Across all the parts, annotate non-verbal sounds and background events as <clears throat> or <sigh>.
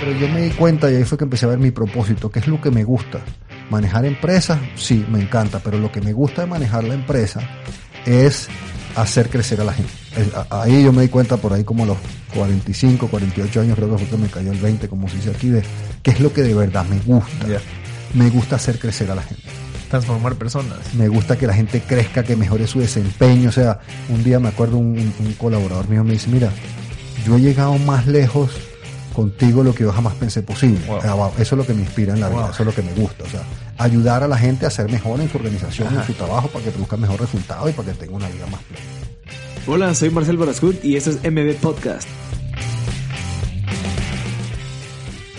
Pero yo me di cuenta y ahí fue que empecé a ver mi propósito, que es lo que me gusta. Manejar empresas, sí, me encanta, pero lo que me gusta de manejar la empresa es hacer crecer a la gente. Ahí yo me di cuenta por ahí como a los 45, 48 años creo que fue que me cayó el 20, como se dice aquí, de qué es lo que de verdad me gusta. Me gusta hacer crecer a la gente. Transformar personas. Me gusta que la gente crezca, que mejore su desempeño. O sea, un día me acuerdo un, un colaborador mío me dice, mira, yo he llegado más lejos contigo lo que yo jamás pensé posible. Eso es lo que me inspira en la vida, eso es lo que me gusta. O sea, ayudar a la gente a ser mejor en su organización, en su trabajo, para que produzca mejor resultado y para que tenga una vida más plena. Hola, soy Marcel Barascut y esto es MB Podcast.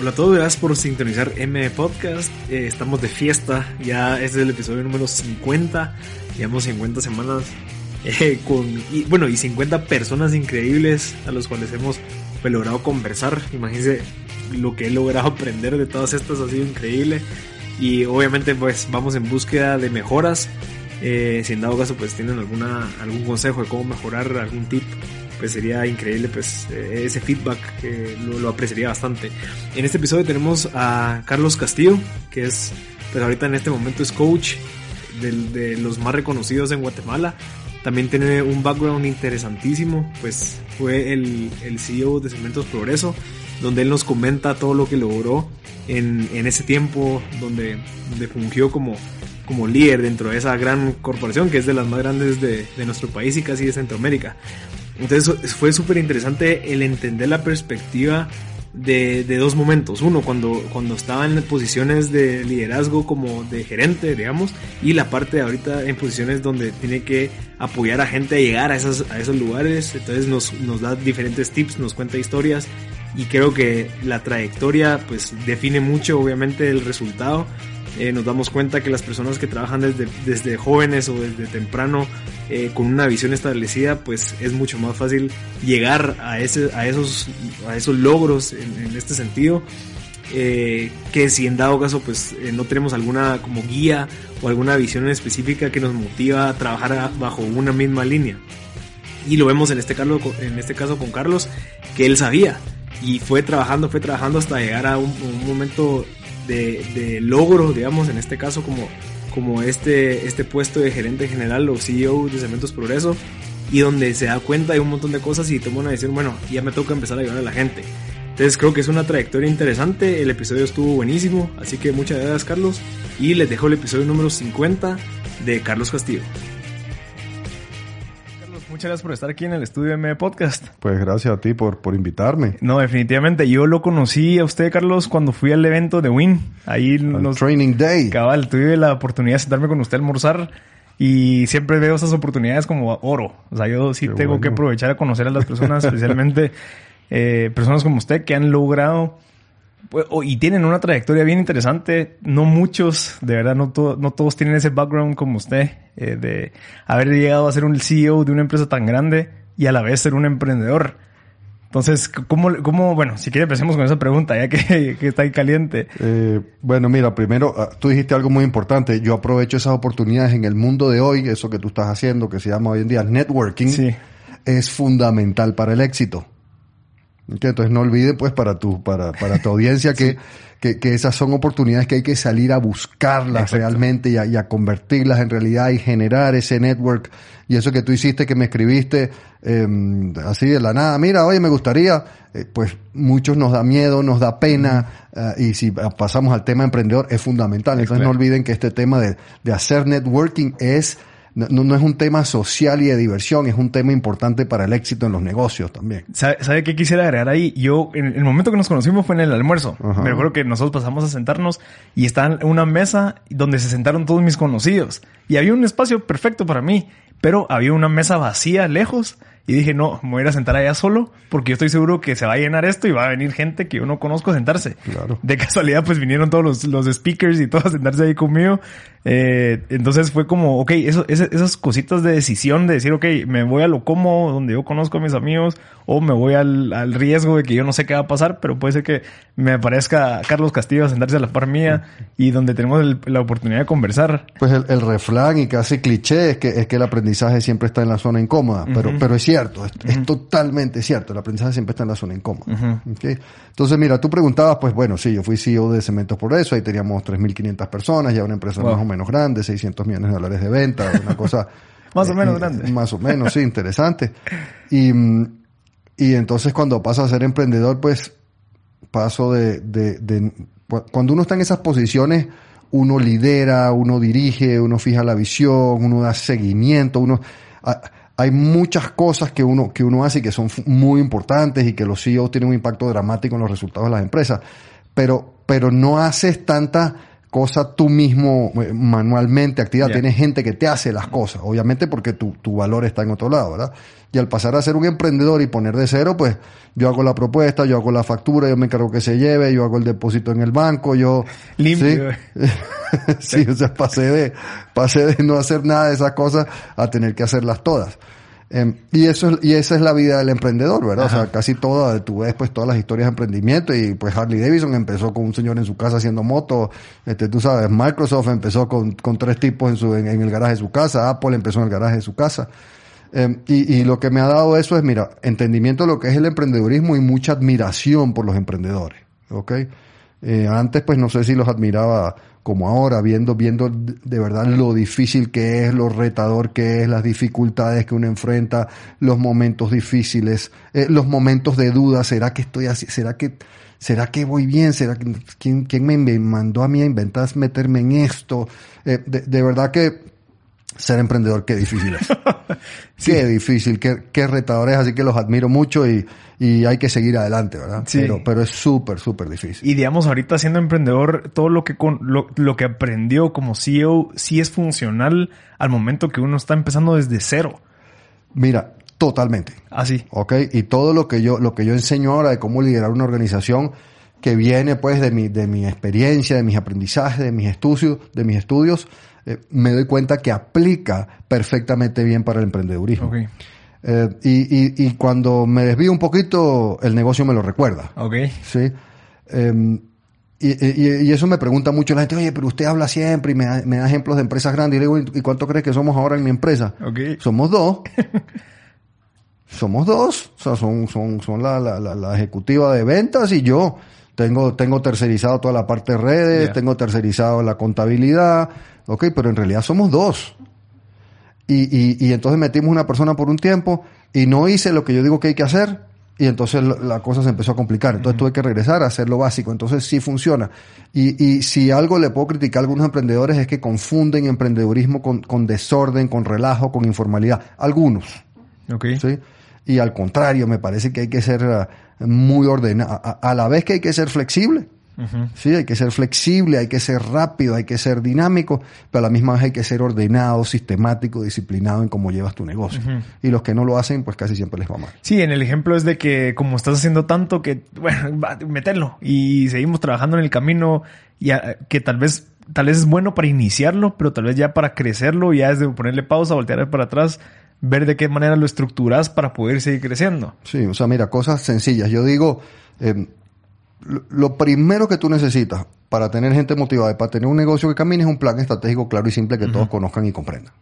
Hola a todos, gracias por sintonizar MB Podcast. Eh, estamos de fiesta, ya este es el episodio número 50. Llevamos 50 semanas eh, con, y, bueno, y 50 personas increíbles a los cuales hemos pues, logrado conversar. Imagínense lo que he logrado aprender de todas estas, ha sido increíble. Y obviamente pues vamos en búsqueda de mejoras. Eh, si en dado caso pues tienen alguna, algún consejo de cómo mejorar, algún tip, pues sería increíble pues eh, ese feedback, lo, lo, apreciaría bastante. En este episodio tenemos a Carlos Castillo, que es pues ahorita en este momento es coach de, de los más reconocidos en Guatemala. También tiene un background interesantísimo, pues fue el, el CEO de Cementos Progreso, donde él nos comenta todo lo que logró en, en ese tiempo, donde, donde fungió como, como líder dentro de esa gran corporación que es de las más grandes de, de nuestro país y casi de Centroamérica. Entonces fue súper interesante el entender la perspectiva de, de, dos momentos. Uno, cuando, cuando estaba en posiciones de liderazgo como de gerente, digamos, y la parte de ahorita en posiciones donde tiene que apoyar a gente a llegar a, esos, a esos lugares. Entonces nos, nos da diferentes tips, nos cuenta historias y creo que la trayectoria pues define mucho obviamente el resultado eh, nos damos cuenta que las personas que trabajan desde, desde jóvenes o desde temprano eh, con una visión establecida, pues es mucho más fácil llegar a, ese, a, esos, a esos logros en, este sentido. Eh, que si en dado caso pues no tenemos alguna como guía o alguna visión específica que nos motiva a trabajar bajo una misma línea y lo vemos en este, caso, en este caso con Carlos que él sabía y fue trabajando fue trabajando hasta llegar a un momento de, logro, digamos, en este caso como, como este, este puesto de gerente general o CEO de Cementos Progreso, y donde se da cuenta de un montón de cosas y toma una decisión, bueno, ya me toca empezar a ayudar a la gente. Entonces creo que es una trayectoria interesante, el episodio estuvo buenísimo, así que muchas gracias Carlos, y les dejo el episodio número 50 de Carlos Castillo muchas gracias por estar aquí en el estudio M Podcast. Pues gracias a ti por, por invitarme. No, definitivamente. Yo lo conocí a usted, Carlos, cuando fui al evento de Win. Ahí los Training Day. Cabal, tuve la oportunidad de sentarme con usted a almorzar. Y siempre veo esas oportunidades como oro. O sea, yo sí tengo que aprovechar a conocer a las personas, especialmente <laughs> eh, personas como usted que han logrado pues, y tienen una trayectoria bien interesante. No muchos, de verdad, no, no todos tienen ese background como usted, eh, de haber llegado a ser un CEO de una empresa tan grande y a la vez ser un emprendedor. Entonces, ¿cómo, cómo bueno, si quiere empecemos con esa pregunta, ya <laughs> que, está ahí caliente. Eh, bueno, mira, primero, ah, tú dijiste algo muy importante. Yo aprovecho esas oportunidades en el mundo de hoy, eso que tú estás haciendo, que se llama hoy en día networking, sí. es fundamental para el éxito. Entonces no olviden pues para tu, para, para tu audiencia que, <laughs> que, que, esas son oportunidades que hay que salir a buscarlas realmente y a, y a, convertirlas en realidad y generar ese network. Y eso que tú hiciste, que me escribiste eh, así de la nada, mira, oye, me gustaría, eh, pues muchos nos da miedo, nos da pena, uh, y si pasamos al tema emprendedor es fundamental. Entonces no olviden que este tema de, de hacer networking es no, no, es un tema social y de diversión, es un tema importante para el éxito en los negocios también. ¿Sabe, qué quisiera agregar ahí? Yo, en el momento que nos conocimos fue en el almuerzo. Me acuerdo que nosotros pasamos a sentarnos y estaba en una mesa donde se sentaron todos mis conocidos. Y había un espacio perfecto para mí, pero había una mesa vacía lejos y dije, no, me voy a ir a sentar allá solo porque yo estoy seguro que se va a llenar esto y va a venir gente que yo no conozco a sentarse. Claro. De casualidad, pues vinieron todos los, los speakers y todos a sentarse ahí conmigo. Eh, entonces fue como, ok, eso, esas cositas de decisión de decir, ok, me voy a lo cómodo, donde yo conozco a mis amigos, o me voy al, al riesgo de que yo no sé qué va a pasar, pero puede ser que me aparezca Carlos Castillo a sentarse a la par mía y donde tenemos la oportunidad de conversar. Pues el, el refrán y casi cliché es que, es que el aprendizaje siempre está en la zona incómoda, pero, pero es cierto cierto, es, totalmente cierto. El aprendizaje siempre está en la zona incómoda. Entonces, mira, tú preguntabas, pues bueno, sí, yo fui CEO de Cementos por eso, ahí teníamos 3.500 personas, ya una empresa más o menos grande, 600 millones de dólares de venta, una cosa... <laughs> más o menos eh, grande. Más o menos, sí, <laughs> interesante. Y, y entonces cuando paso a ser emprendedor, pues paso de, de, de... Cuando uno está en esas posiciones uno lidera, uno dirige, uno fija la visión, uno da seguimiento, uno hay muchas cosas que uno, que uno hace y que son muy importantes y que los CEOs tienen un impacto dramático en los resultados de las empresas, pero, pero no haces tanta cosa tú mismo eh, manualmente, actividad, tienes gente que te hace las cosas, obviamente porque tu, tu valor está en otro lado, ¿verdad? Y al pasar a ser un emprendedor y poner de cero, pues yo hago la propuesta, yo hago la factura, yo me encargo que se lleve, yo hago el depósito en el banco, yo... Limpio. Sí, <laughs> o sea, pasé de, pasé de no hacer nada de esas cosas a tener que hacerlas todas. Em, y eso y esa es la vida del emprendedor, ¿verdad? O sea, casi toda, tú ves pues todas las historias de emprendimiento y pues Harley Davidson empezó con un señor en su casa haciendo motos, este, tú sabes, Microsoft empezó con, con tres tipos en su, en, el garaje de su casa, Apple empezó en el garaje de su casa. Em, y, y, lo que me ha dado eso es, mira, entendimiento de lo que es el emprendedurismo y mucha admiración por los emprendedores, ¿ok? Eh, antes, pues no sé si los admiraba como ahora, viendo, viendo de verdad lo difícil que es, lo retador que es, las dificultades que uno enfrenta, los momentos difíciles, eh, los momentos de duda, ¿será que estoy así? ¿Será que, será que voy bien? ¿Será que, quién, quién me mandó a mí a inventar meterme en esto? Eh, de, de verdad que ser emprendedor, qué difícil es. <laughs> Qué difícil, qué, qué retador es, así que los admiro mucho y, y hay que seguir adelante, ¿verdad? Sí. Pero, pero es súper, súper difícil. Y digamos, ahorita siendo emprendedor, todo lo que, con, lo, lo, que aprendió como CEO sí es funcional al momento que uno está empezando desde cero. Mira, totalmente. Así. Ah, ok, y todo lo que yo, lo que yo enseño ahora de cómo liderar una organización que viene pues de mi, de mi experiencia, de mis aprendizajes, de mis estudios, de mis estudios, eh, me doy cuenta que aplica perfectamente bien para el emprendedurismo. Eh, y, y, cuando me desvío un poquito, el negocio me lo recuerda. Sí. Em, y, y, eso me pregunta mucho la gente, oye, pero usted habla siempre y me da, me da ejemplos de empresas grandes. Y le digo, ¿y cuánto crees que somos ahora en mi empresa? Somos dos. <laughs> somos dos. O sea, son, son, son la, la, la, ejecutiva de ventas y yo. Tengo, tengo tercerizado toda la parte de redes, tengo tercerizado la contabilidad, Ok, pero en realidad somos dos. Y, y, y, entonces metimos una persona por un tiempo y no hice lo que yo digo que hay que hacer y entonces la cosa se empezó a complicar. Entonces tuve que regresar a hacer lo básico. Entonces sí funciona. Y, y si algo le puedo criticar a algunos emprendedores es que confunden emprendedurismo con, con desorden, con relajo, con informalidad. Algunos. Ok. ¿sí? Y al contrario, me parece que hay que ser uh, muy ordenado. A, a, la vez que hay que ser flexible Sí, hay que ser flexible, hay que ser rápido, hay que ser dinámico, pero a la misma vez hay que ser ordenado, sistemático, disciplinado en cómo llevas tu negocio. Y los que no lo hacen, pues casi siempre les va mal. Sí, en el ejemplo es de que como estás haciendo tanto que, bueno, <laughs> meterlo y seguimos trabajando en el camino y que tal vez tal vez es bueno para iniciarlo, pero tal vez ya para crecerlo, ya es de ponerle pausa, voltear para atrás, ver de qué manera lo estructuras para poder seguir creciendo. Sí, o sea, mira, cosas sencillas. Yo digo, eh, lo primero que tú necesitas para tener gente motivada y para tener un negocio que camine es un plan estratégico claro y simple que todos conozcan y comprendan.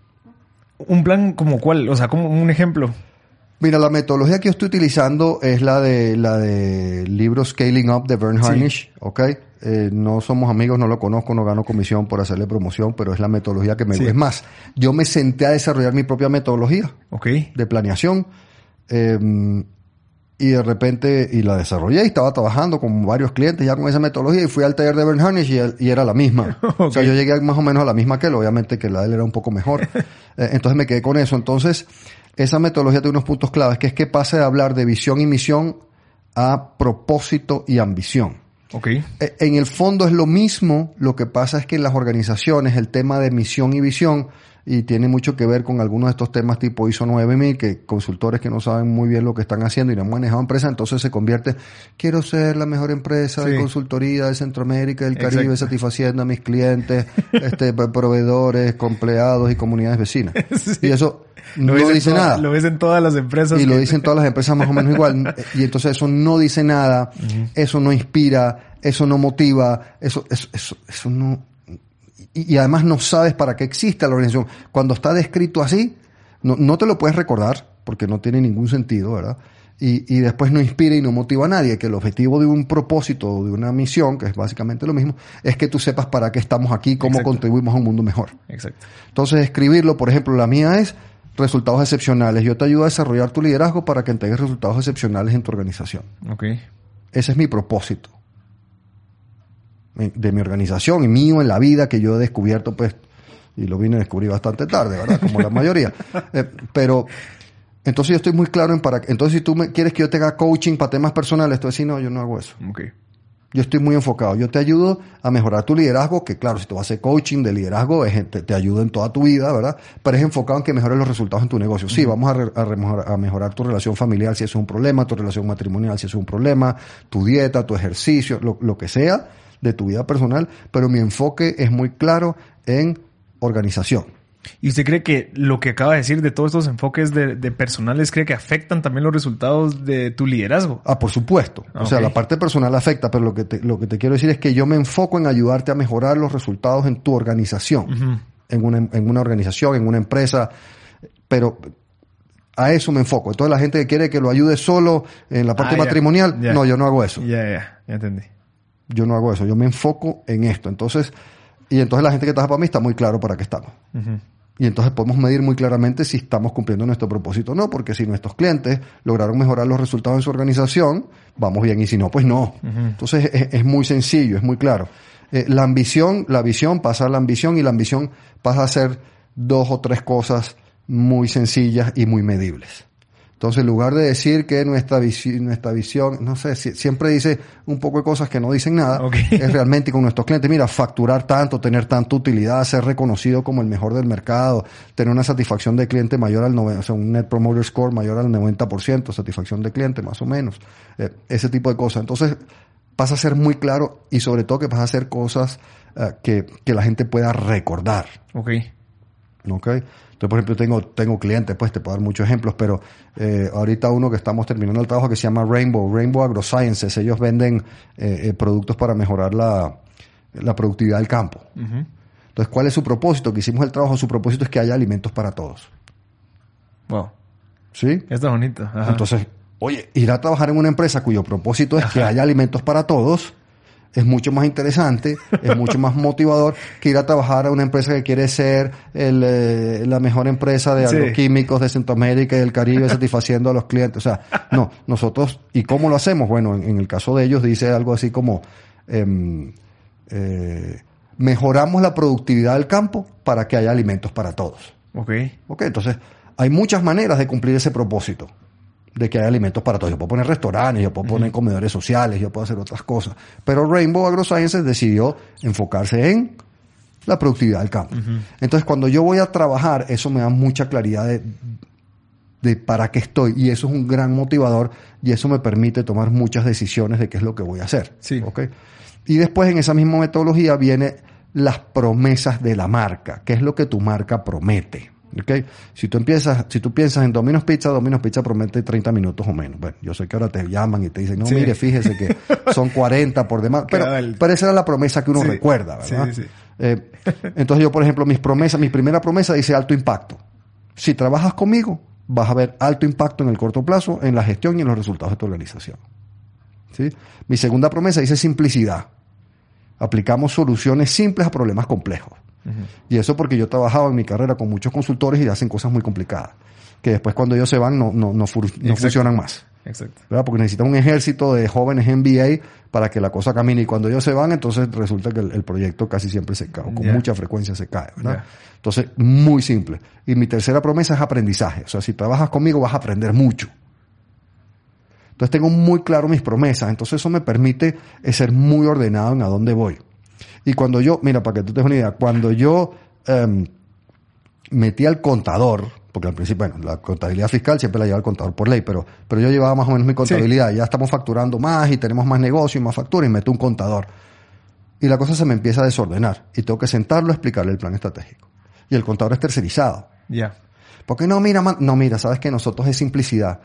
¿Un plan como cuál? O sea, como un ejemplo. Mira, la metodología que yo estoy utilizando es la de la de libro Scaling Up de Vern Harnish, ¿ok? Eh, no somos amigos, no lo conozco, no gano comisión por hacerle promoción, pero es la metodología que me gusta. Es más, yo me senté a desarrollar mi propia metodología de planeación. Eh, y de repente, y la desarrollé y estaba trabajando con varios clientes ya con esa metodología y fui al taller de Bern Harnish y, era la misma. <laughs> O sea, yo llegué más o menos a la misma que él, obviamente que la de él era un poco mejor. <laughs> Eh, entonces me quedé con eso. Entonces, esa metodología tiene unos puntos claves, que es que pase de hablar de visión y misión a propósito y ambición. Okay. Eh, en el fondo es lo mismo, lo que pasa es que en las organizaciones el tema de misión y visión y tiene mucho que ver con algunos de estos temas tipo ISO 9000, que consultores que no saben muy bien lo que están haciendo y no han manejado empresas, entonces se convierte, quiero ser la mejor empresa de consultoría de Centroamérica del Caribe, satisfaciendo a mis clientes, <laughs> este, proveedores, empleados y comunidades vecinas. <laughs> Y eso no dice nada. Lo ves en todas las empresas. Y lo dicen todas las empresas más o menos igual. Y entonces eso no dice nada, eso no inspira, eso no motiva, eso, eso, eso, eso no y, además no sabes para qué existe la organización. Cuando está descrito así, no, no te lo puedes recordar. porque no tiene ningún sentido, ¿verdad? Y, y, después no inspira y no motiva a nadie, que el objetivo de un propósito o de una misión, que es básicamente lo mismo, es que tú sepas para qué estamos aquí, cómo contribuimos a un mundo mejor. Exacto. Entonces, escribirlo, por ejemplo, la mía es resultados excepcionales. Yo te ayudo a desarrollar tu liderazgo para que entregues resultados excepcionales en tu organización. Ok. Ese es mi propósito de mi organización y mío en la vida que yo he descubierto, pues, y lo vine a descubrir bastante tarde, ¿verdad? Como la mayoría. <laughs> Eh, pero entonces yo estoy muy claro en para entonces si tú me quieres que yo te haga coaching para temas personales, tú decís, no, yo no hago eso. Okay. Yo estoy muy enfocado. Yo te ayudo a mejorar tu liderazgo, que claro, si tú vas a hacer coaching de liderazgo, te, te ayuda en toda tu vida, ¿verdad? Pero es enfocado en que mejores los resultados en tu negocio. Sí, vamos a, a, mejorar tu relación familiar si eso es un problema, tu relación matrimonial si eso es un problema, tu dieta, tu ejercicio, lo, lo que sea de tu vida personal, pero mi enfoque es muy claro en organización. ¿Y usted cree que lo que acaba de decir de todos estos enfoques de, personales cree que afectan también los resultados de tu liderazgo? Ah, por supuesto. O sea, la parte personal afecta, pero lo que, te, lo que te quiero decir es que yo me enfoco en ayudarte a mejorar los resultados en tu organización, en, una, en una organización, en una empresa, pero a eso me enfoco. Entonces la gente que quiere que lo ayude solo en la parte ah, matrimonial, no, yo no hago eso. Ya, ya, ya entendí. Yo no hago eso, yo me enfoco en esto. Entonces, y entonces la gente que trabaja para mí está muy claro para qué estamos. Y entonces podemos medir muy claramente si estamos cumpliendo nuestro propósito o no, porque si nuestros clientes lograron mejorar los resultados en su organización, vamos bien, y si no, pues no. Entonces es, muy sencillo, es muy claro. Eh, la ambición, la visión pasa a la ambición y la ambición pasa a ser dos o tres cosas muy sencillas y muy medibles. Entonces, en lugar de decir que nuestra, visión, nuestra visión, no sé, siempre dice un poco de cosas que no dicen nada, es realmente con nuestros clientes, mira, facturar tanto, tener tanta utilidad, ser reconocido como el mejor del mercado, tener una satisfacción de cliente mayor al 90%, o sea, un Net Promoter Score mayor al 90%, satisfacción de cliente más o menos, eh, ese tipo de cosas. Entonces, pasa a ser muy claro y sobre todo que pasa a ser cosas eh, que, que la gente pueda recordar. Ok. Ok. Entonces, por ejemplo, tengo, tengo clientes, pues te puedo dar muchos ejemplos, pero eh, ahorita uno que estamos terminando el trabajo que se llama Rainbow, Rainbow AgroSciences, ellos venden eh, eh, productos para mejorar la, productividad del campo. Entonces, ¿cuál es su propósito? Que hicimos el trabajo, su propósito es que haya alimentos para todos. Wow. ¿Sí? Está bonito. Entonces, oye, ir a trabajar en una empresa cuyo propósito es que haya alimentos para todos es mucho más interesante, es mucho más motivador que ir a trabajar a una empresa que quiere ser eh, la mejor empresa de agroquímicos de Centroamérica y del Caribe <laughs> satisfaciendo a los clientes. O sea, no, nosotros, ¿y cómo lo hacemos? Bueno, en, el caso de ellos dice algo así como, em, eh, mejoramos la productividad del campo para que haya alimentos para todos. Ok. Ok, entonces hay muchas maneras de cumplir ese propósito de que hay alimentos para todos. Yo puedo poner restaurantes, yo puedo poner comedores sociales, yo puedo hacer otras cosas. Pero Rainbow AgroSciences decidió enfocarse en la productividad del campo. Entonces, cuando yo voy a trabajar, eso me da mucha claridad de, de para qué estoy. Y eso es un gran motivador y eso me permite tomar muchas decisiones de qué es lo que voy a hacer. Sí. Y después, en esa misma metodología, viene las promesas de la marca. ¿Qué es lo que tu marca promete? Okay. Si tú empiezas, si tú piensas en Domino's Pizza, Domino's Pizza promete 30 minutos o menos. Bueno, yo sé que ahora te llaman y te dicen, no, mire, fíjese que <laughs> son 40 por demás. Pero, pero esa era la promesa que uno recuerda, ¿verdad? Eh, entonces yo, por ejemplo, mis promesas, mi primera promesa dice alto impacto. Si trabajas conmigo, vas a ver alto impacto en el corto plazo, en la gestión y en los resultados de tu organización. ¿Sí? Mi segunda promesa dice simplicidad. Aplicamos soluciones simples a problemas complejos. Y eso porque yo he trabajado en mi carrera con muchos consultores y hacen cosas muy complicadas, que después cuando ellos se van no, no, no, funcionan más. Exacto. Porque necesitan un ejército de jóvenes MBA para que la cosa camine. Y cuando ellos se van, entonces resulta que el, proyecto casi siempre se cae, o con mucha frecuencia se cae. ¿verdad? Entonces, muy simple. Y mi tercera promesa es aprendizaje. O sea, si trabajas conmigo vas a aprender mucho. Entonces tengo muy claro mis promesas. Entonces eso me permite ser muy ordenado en a dónde voy. Y cuando yo, mira, para que tú te des una idea, cuando yo em, metí al contador, porque al principio, bueno, la contabilidad fiscal siempre la lleva el contador por ley, pero, pero yo llevaba más o menos mi contabilidad, ya estamos facturando más y tenemos más negocio y más factura y meto un contador. Y la cosa se me empieza a desordenar y tengo que sentarlo a explicarle el plan estratégico. Y el contador es tercerizado. Ya. Porque no, mira, no, mira, sabes que nosotros es simplicidad.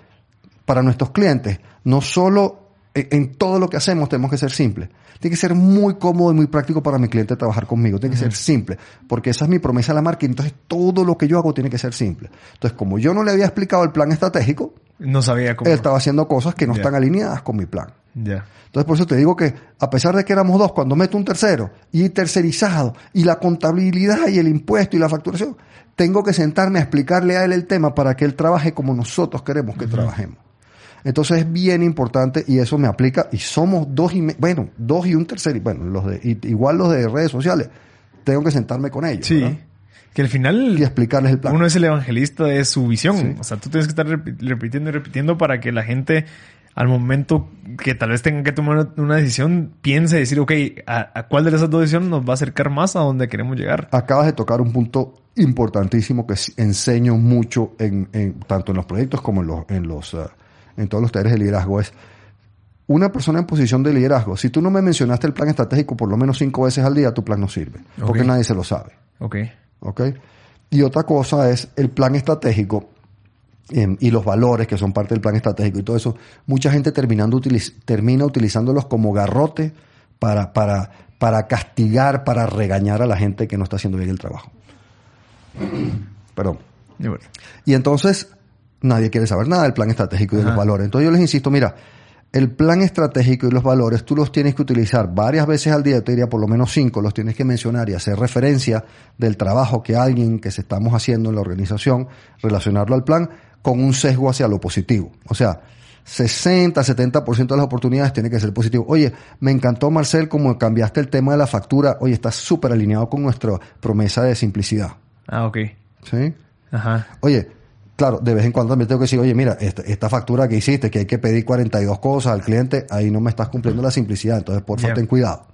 Para nuestros clientes, no solo en, todo lo que hacemos tenemos que ser simples. Tiene que ser muy cómodo y muy práctico para mi cliente trabajar conmigo. Tiene que ser simple, porque esa es mi promesa a la marca. Y entonces todo lo que yo hago tiene que ser simple. Entonces, como yo no le había explicado el plan estratégico, no sabía cómo. Él estaba haciendo cosas que no están alineadas con mi plan. Ya. Entonces, por eso te digo que, a pesar de que éramos dos, cuando meto un tercero y tercerizado, y la contabilidad y el impuesto y la facturación, tengo que sentarme a explicarle a él el tema para que él trabaje como nosotros queremos que trabajemos. Entonces es bien importante y eso me aplica y somos dos y bueno, dos y un tercer, bueno, los de igual los de redes sociales, tengo que sentarme con ellos. Sí. Que al final. Y explicarles el plan. Uno es el evangelista de su visión. O sea, tú tienes que estar repitiendo y repitiendo para que la gente, al momento que tal vez tenga que tomar una decisión, piense y decir, ok, ¿a, cuál de esas dos decisiones nos va a acercar más a donde queremos llegar? Acabas de tocar un punto importantísimo que enseño mucho en, tanto en los proyectos como en los, en los, uh, en todos los talleres de liderazgo es una persona en posición de liderazgo. Si tú no me mencionaste el plan estratégico por lo menos cinco veces al día, tu plan no sirve. Porque nadie se lo sabe. Ok. Ok. Y otra cosa es el plan estratégico em, y los valores que son parte del plan estratégico y todo eso. Mucha gente terminando termina utilizándolos como garrote para, para, para castigar, para regañar a la gente que no está haciendo bien el trabajo. <clears throat> Perdón. Y entonces nadie quiere saber nada del plan estratégico y de los valores. Entonces yo les insisto, mira, el plan estratégico y los valores tú los tienes que utilizar varias veces al día, te diría por lo menos cinco, los tienes que mencionar y hacer referencia del trabajo que alguien que se estamos haciendo en la organización, relacionarlo al plan con un sesgo hacia lo positivo. O sea, 60, 70% de las oportunidades tiene que ser positivo. Oye, me encantó Marcel como cambiaste el tema de la factura. Oye, está súper alineado con nuestra promesa de simplicidad. Ah, ok. ¿Sí? Ajá. Oye, claro, de vez en cuando también tengo que decir, oye, mira, esta, factura que hiciste, que hay que pedir 42 cosas al cliente, ahí no me estás cumpliendo la simplicidad, entonces por favor ten cuidado.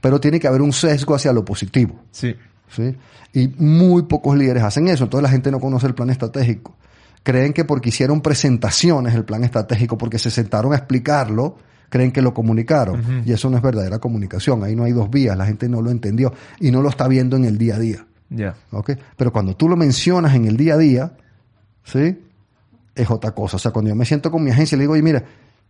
Pero tiene que haber un sesgo hacia lo positivo. Sí. ¿sí? Y muy pocos líderes hacen eso, entonces la gente no conoce el plan estratégico. Creen que porque hicieron presentaciones el plan estratégico, porque se sentaron a explicarlo, creen que lo comunicaron. Y eso no es verdadera comunicación. Ahí no hay dos vías. La gente no lo entendió y no lo está viendo en el día a día. Ya. Pero cuando tú lo mencionas en el día a día, ¿sí? Es otra cosa. O sea, cuando yo me siento con mi agencia y le digo, oye, mira,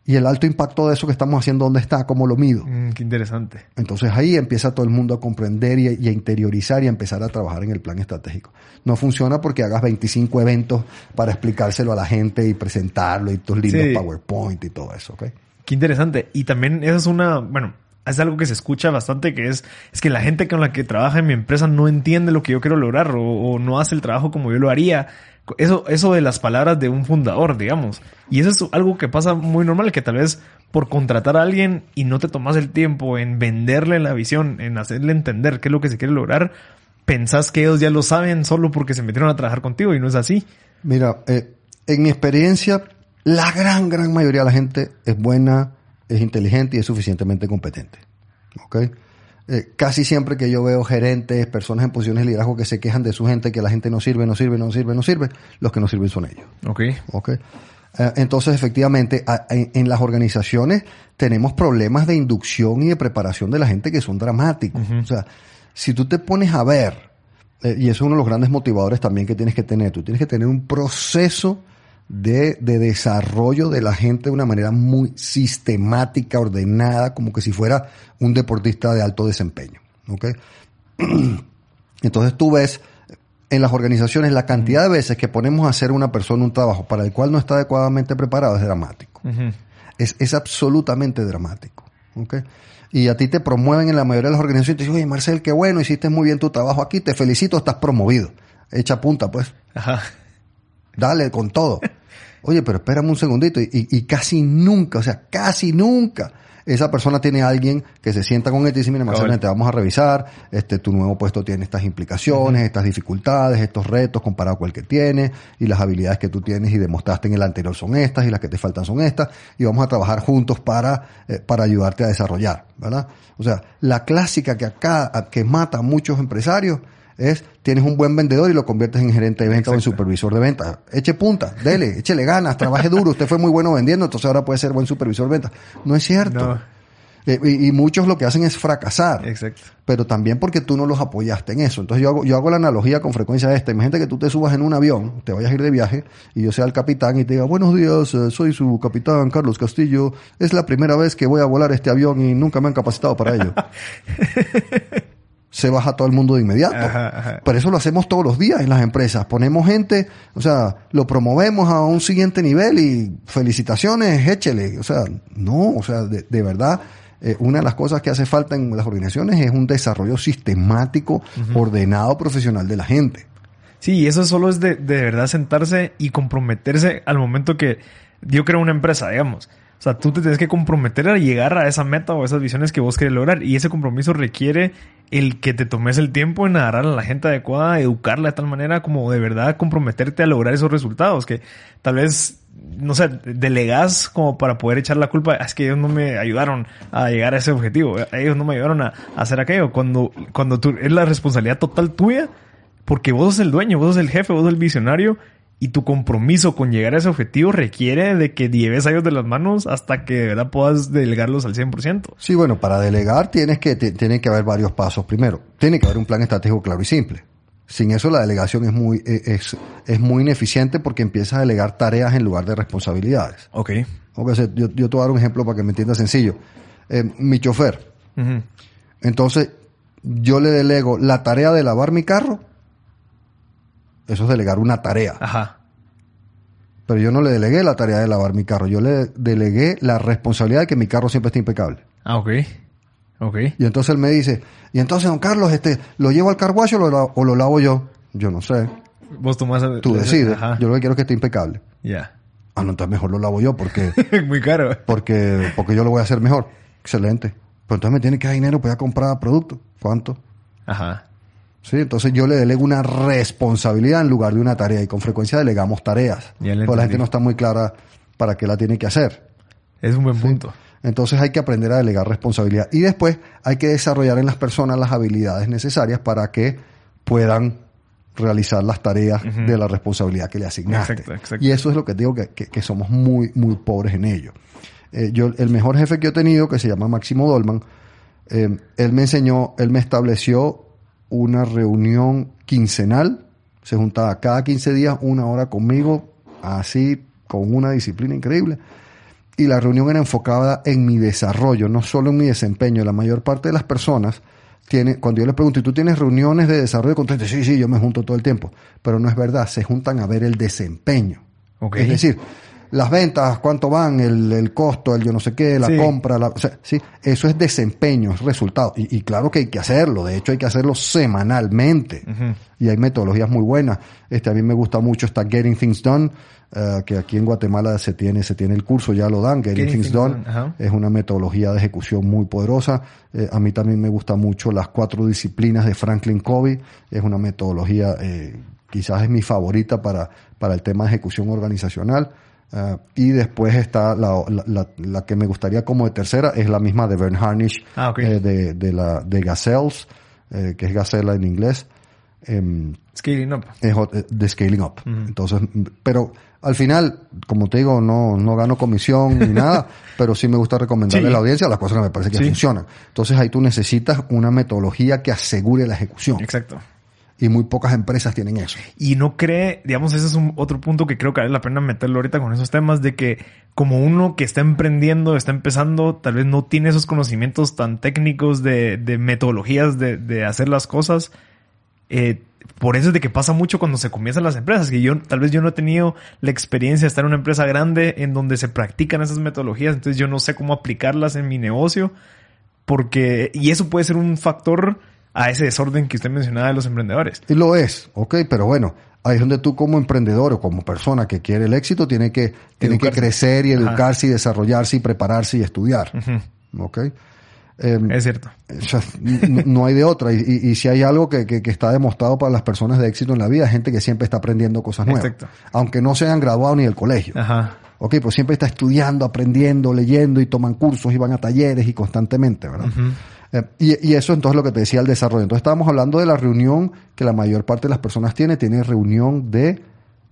¿y el alto impacto de eso que estamos haciendo dónde está? ¿Cómo lo mido? Mm, qué interesante. Entonces ahí empieza todo el mundo a comprender y, a interiorizar y a empezar a trabajar en el plan estratégico. No funciona porque hagas 25 eventos para explicárselo a la gente y presentarlo y tus lindos PowerPoint y todo eso, ¿ok? Qué interesante. Y también eso es una, bueno, es algo que se escucha bastante, que es, es que la gente con la que trabaja en mi empresa no entiende lo que yo quiero lograr o, no hace el trabajo como yo lo haría eso, eso de las palabras de un fundador, digamos. Y eso es algo que pasa muy normal, que tal vez por contratar a alguien y no te tomas el tiempo en venderle la visión, en hacerle entender qué es lo que se quiere lograr, pensás que ellos ya lo saben solo porque se metieron a trabajar contigo y no es así. Mira, eh, en mi experiencia, la gran, gran mayoría de la gente es buena, es inteligente y es suficientemente competente. ¿Ok? Eh, casi siempre que yo veo gerentes, personas en posiciones de liderazgo que se quejan de su gente, que la gente no sirve, no sirve, no sirve, no sirve, los que no sirven son ellos. Ok. Ok. Eh, entonces, efectivamente, en, las organizaciones tenemos problemas de inducción y de preparación de la gente que son dramáticos. O sea, si tú te pones a ver, eh, y eso es uno de los grandes motivadores también que tienes que tener, tú tienes que tener un proceso de, de, desarrollo de la gente de una manera muy sistemática, ordenada, como que si fuera un deportista de alto desempeño. ¿okay? <clears throat> Entonces tú ves en las organizaciones la cantidad de veces que ponemos a hacer una persona un trabajo para el cual no está adecuadamente preparado es dramático. es, es, absolutamente dramático. ¿okay? Y a ti te promueven en la mayoría de las organizaciones y te dicen, oye Marcel, qué bueno, hiciste muy bien tu trabajo aquí, te felicito, estás promovido. Echa punta, pues. Ajá. Dale con todo. <laughs> Oye, pero espérame un segundito. Y, casi nunca, o sea, casi nunca esa persona tiene a alguien que se sienta con él y dice, mira, Marcelo, te vamos a revisar, este, tu nuevo puesto tiene estas implicaciones, estas dificultades, estos retos comparado con el que tiene, y las habilidades que tú tienes y demostraste en el anterior son estas, y las que te faltan son estas, y vamos a trabajar juntos para, eh, para ayudarte a desarrollar, ¿verdad? O sea, la clásica que acá, que mata a muchos empresarios, es tienes un buen vendedor y lo conviertes en gerente de venta o en supervisor de venta. Eche punta, dele, échele ganas, trabaje duro. Usted fue muy bueno vendiendo, entonces ahora puede ser buen supervisor de venta. No es cierto. Eh, y, muchos lo que hacen es fracasar. Exacto. Pero también porque tú no los apoyaste en eso. Entonces yo hago, yo hago la analogía con frecuencia esta. Imagínate que tú te subas en un avión, te vayas a ir de viaje y yo sea el capitán y te diga, buenos días, eh, soy su capitán Carlos Castillo. Es la primera vez que voy a volar este avión y nunca me han capacitado para ello. <laughs> se baja todo el mundo de inmediato. Pero eso lo hacemos todos los días en las empresas. Ponemos gente, o sea, lo promovemos a un siguiente nivel y felicitaciones, échele. O sea, no, o sea, de, verdad, eh, una de las cosas que hace falta en las organizaciones es un desarrollo sistemático, ordenado, profesional de la gente. Sí, y eso solo es de, de verdad sentarse y comprometerse al momento que yo creo una empresa, digamos. O sea, tú te tienes que comprometer a llegar a esa meta o esas visiones que vos querés lograr. Y ese compromiso requiere el que te tomes el tiempo en agarrar a la gente adecuada, educarla de tal manera como de verdad comprometerte a lograr esos resultados. Que tal vez, no sé, delegas como para poder echar la culpa. Es que ellos no me ayudaron a llegar a ese objetivo. Ellos no me ayudaron a, hacer aquello. Cuando, cuando tú, es la responsabilidad total tuya porque vos sos el dueño, vos sos el jefe, vos sos el visionario y tu compromiso con llegar a ese objetivo requiere de que lleves a ellos de las manos hasta que de verdad puedas delegarlos al 100%. Sí, bueno, para delegar tienes que, tiene que haber varios pasos. Primero, tiene que haber un plan estratégico claro y simple. Sin eso la delegación es muy, e, es, es muy ineficiente porque empiezas a delegar tareas en lugar de responsabilidades. Ok. okay yo, yo te voy a dar un ejemplo para que me entiendas sencillo. Eh, mi chofer. Entonces, yo le delego la tarea de lavar mi carro eso es delegar una tarea. Ajá. Pero yo no le delegué la tarea de lavar mi carro. Yo le delegué la responsabilidad de que mi carro siempre esté impecable. Ah, ok. Ok. Y entonces él me dice, y entonces, don Carlos, este, ¿lo llevo al carguacho o lo, o lo lavo yo? Yo no sé. Vos tomás... Tú decides. Yo lo que quiero es que esté impecable. Ya. Ah, no, entonces mejor lo lavo yo porque... <laughs> Muy caro. Porque, porque yo lo voy a hacer mejor. Excelente. Pero entonces me tiene que dar dinero para comprar producto. ¿Cuánto? Ajá. ¿Sí? Entonces yo le delego una responsabilidad en lugar de una tarea y con frecuencia delegamos tareas. Porque la gente no está muy clara para qué la tiene que hacer. Es un buen punto. Entonces hay que aprender a delegar responsabilidad y después hay que desarrollar en las personas las habilidades necesarias para que puedan realizar las tareas de la responsabilidad que le asignaste. Y eso es lo que digo que, que, somos muy, muy pobres en ello. Eh, yo, el mejor jefe que he tenido, que se llama Máximo Dolman, eh, él me enseñó, él me estableció una reunión quincenal. Se juntaba cada 15 días una hora conmigo, así, con una disciplina increíble. Y la reunión era enfocada en mi desarrollo, no solo en mi desempeño. La mayor parte de las personas tiene, cuando yo les pregunto, ¿y tú tienes reuniones de desarrollo constante? Sí, sí, yo me junto todo el tiempo. Pero no es verdad, se juntan a ver el desempeño. Es decir, las ventas, cuánto van, el, el costo, el yo no sé qué, la compra, la, o sea, sí, eso es desempeño, es resultado. Y, y, claro que hay que hacerlo, de hecho hay que hacerlo semanalmente. Y hay metodologías muy buenas. Este, a mí me gusta mucho esta Getting Things Done, uh, que aquí en Guatemala se tiene, se tiene el curso, ya lo dan, Getting, Things, Done. es una metodología de ejecución muy poderosa. Eh, a mí también me gusta mucho las cuatro disciplinas de Franklin Covey, es una metodología, eh, quizás es mi favorita para, para el tema de ejecución organizacional. Uh, y después está la, la, la, que me gustaría como de tercera, es la misma de Bern Harnish, ah, eh, de, de, la, de Gazelles, eh, que es Gacela en inglés. Eh, scaling Up. Es eh, de Scaling Up. Entonces, pero al final, como te digo, no, no gano comisión ni <laughs> nada, pero sí me gusta recomendarle a la audiencia las cosas que me parece que funcionan. Entonces ahí tú necesitas una metodología que asegure la ejecución. Exacto y muy pocas empresas tienen eso. Y no cree, digamos, ese es un otro punto que creo que vale la pena meterlo ahorita con esos temas de que como uno que está emprendiendo, está empezando, tal vez no tiene esos conocimientos tan técnicos de, metodologías de, de, hacer las cosas. Eh, por eso es de que pasa mucho cuando se comienzan las empresas, que yo tal vez yo no he tenido la experiencia de estar en una empresa grande en donde se practican esas metodologías, entonces yo no sé cómo aplicarlas en mi negocio, porque, y eso puede ser un factor a ese desorden que usted mencionaba de los emprendedores. Y lo es, ok, pero bueno, ahí es donde tú como emprendedor o como persona que quiere el éxito tiene que, tiene que crecer y educarse y desarrollarse y prepararse y estudiar. ¿Ok? Em, es cierto. no, hay de otra. Y, si hay algo que, que, está demostrado para las personas de éxito en la vida, gente que siempre está aprendiendo cosas nuevas. Aunque no se hayan graduado ni del colegio. Ajá. Ok, pues siempre está estudiando, aprendiendo, leyendo y toman cursos y van a talleres y constantemente, ¿verdad? Eh, y, eso entonces lo que te decía el desarrollo. Entonces estábamos hablando de la reunión que la mayor parte de las personas tiene, tiene reunión de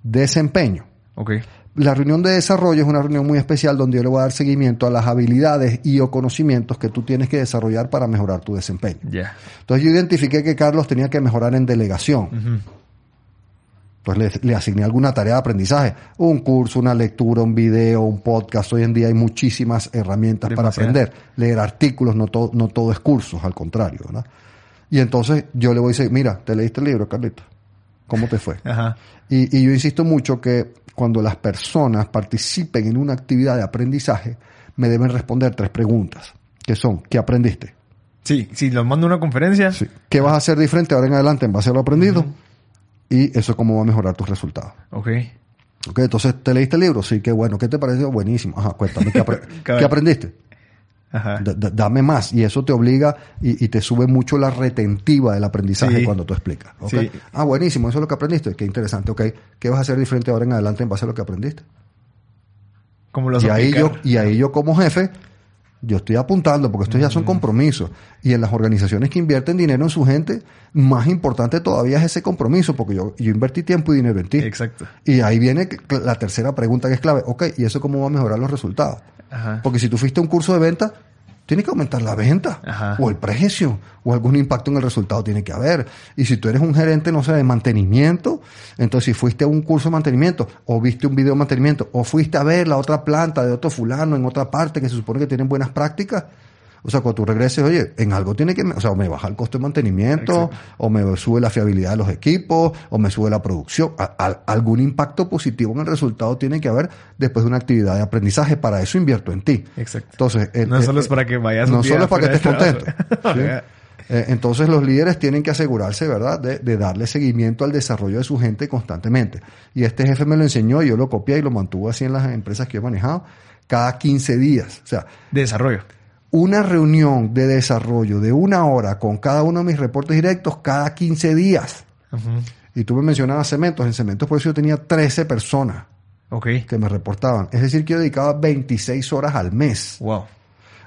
desempeño. Okay. La reunión de desarrollo es una reunión muy especial donde yo le voy a dar seguimiento a las habilidades y o conocimientos que tú tienes que desarrollar para mejorar tu desempeño. Entonces yo identifiqué que Carlos tenía que mejorar en delegación. Entonces le, asigné alguna tarea de aprendizaje, un curso, una lectura, un video, un podcast. Hoy en día hay muchísimas herramientas para aprender. Leer artículos, no todo, no todo es cursos, al contrario. Y entonces yo le voy a decir, mira, ¿te leíste el libro, Carlito? ¿Cómo te fue? Y, y yo insisto mucho que cuando las personas participen en una actividad de aprendizaje, me deben responder tres preguntas, que son, ¿qué aprendiste? Sí, si los mando a una conferencia. ¿Qué vas a hacer diferente ahora en adelante en base a lo aprendido? Y eso cómo va a mejorar tus resultados. Ok. Ok, entonces, ¿te leíste el libro? Sí, qué bueno. ¿Qué te pareció? Buenísimo. Ajá, cuéntame, ¿qué, <laughs> ¿qué aprendiste? Ajá. dame más. Y eso te obliga y, te sube mucho la retentiva del aprendizaje cuando tú explicas. ¿okay? Ah, buenísimo, eso es lo que aprendiste. Qué interesante. Ok, ¿qué vas a hacer diferente ahora en adelante en base a lo que aprendiste? ¿Cómo lo y ahí yo Y ahí yo como jefe, yo estoy apuntando porque estos ya son compromisos. Y en las organizaciones que invierten dinero en su gente, más importante todavía es ese compromiso porque yo, yo invertí tiempo y dinero en ti. Exacto. Y ahí viene la tercera pregunta que es clave. Ok, ¿y eso cómo va a mejorar los resultados? Porque si tú fuiste a un curso de venta, tiene que aumentar la venta o el precio o algún impacto en el resultado tiene que haber. Y si tú eres un gerente, no sé, de mantenimiento, entonces si fuiste a un curso de mantenimiento o viste un video de mantenimiento o fuiste a ver la otra planta de otro fulano en otra parte que se supone que tienen buenas prácticas, o sea, cuando tú regreses, oye, en algo tiene que, o sea, o me baja el costo de mantenimiento, o me sube la fiabilidad de los equipos, o me sube la producción. algún impacto positivo en el resultado tiene que haber después de una actividad de aprendizaje. Para eso invierto en ti. Exacto. Entonces, no solo es para que vayas No solo es para que estés contento. <laughs> Eh, entonces los líderes tienen que asegurarse, ¿verdad?, de, de, darle seguimiento al desarrollo de su gente constantemente. Y este jefe me lo enseñó y yo lo copié y lo mantuve así en las empresas que he manejado cada 15 días. O sea, de desarrollo una reunión de desarrollo de una hora con cada uno de mis reportes directos cada 15 días. Y tú me mencionabas cementos. En cementos por eso yo tenía 13 personas que me reportaban. Es decir, que yo dedicaba 26 horas al mes. Wow.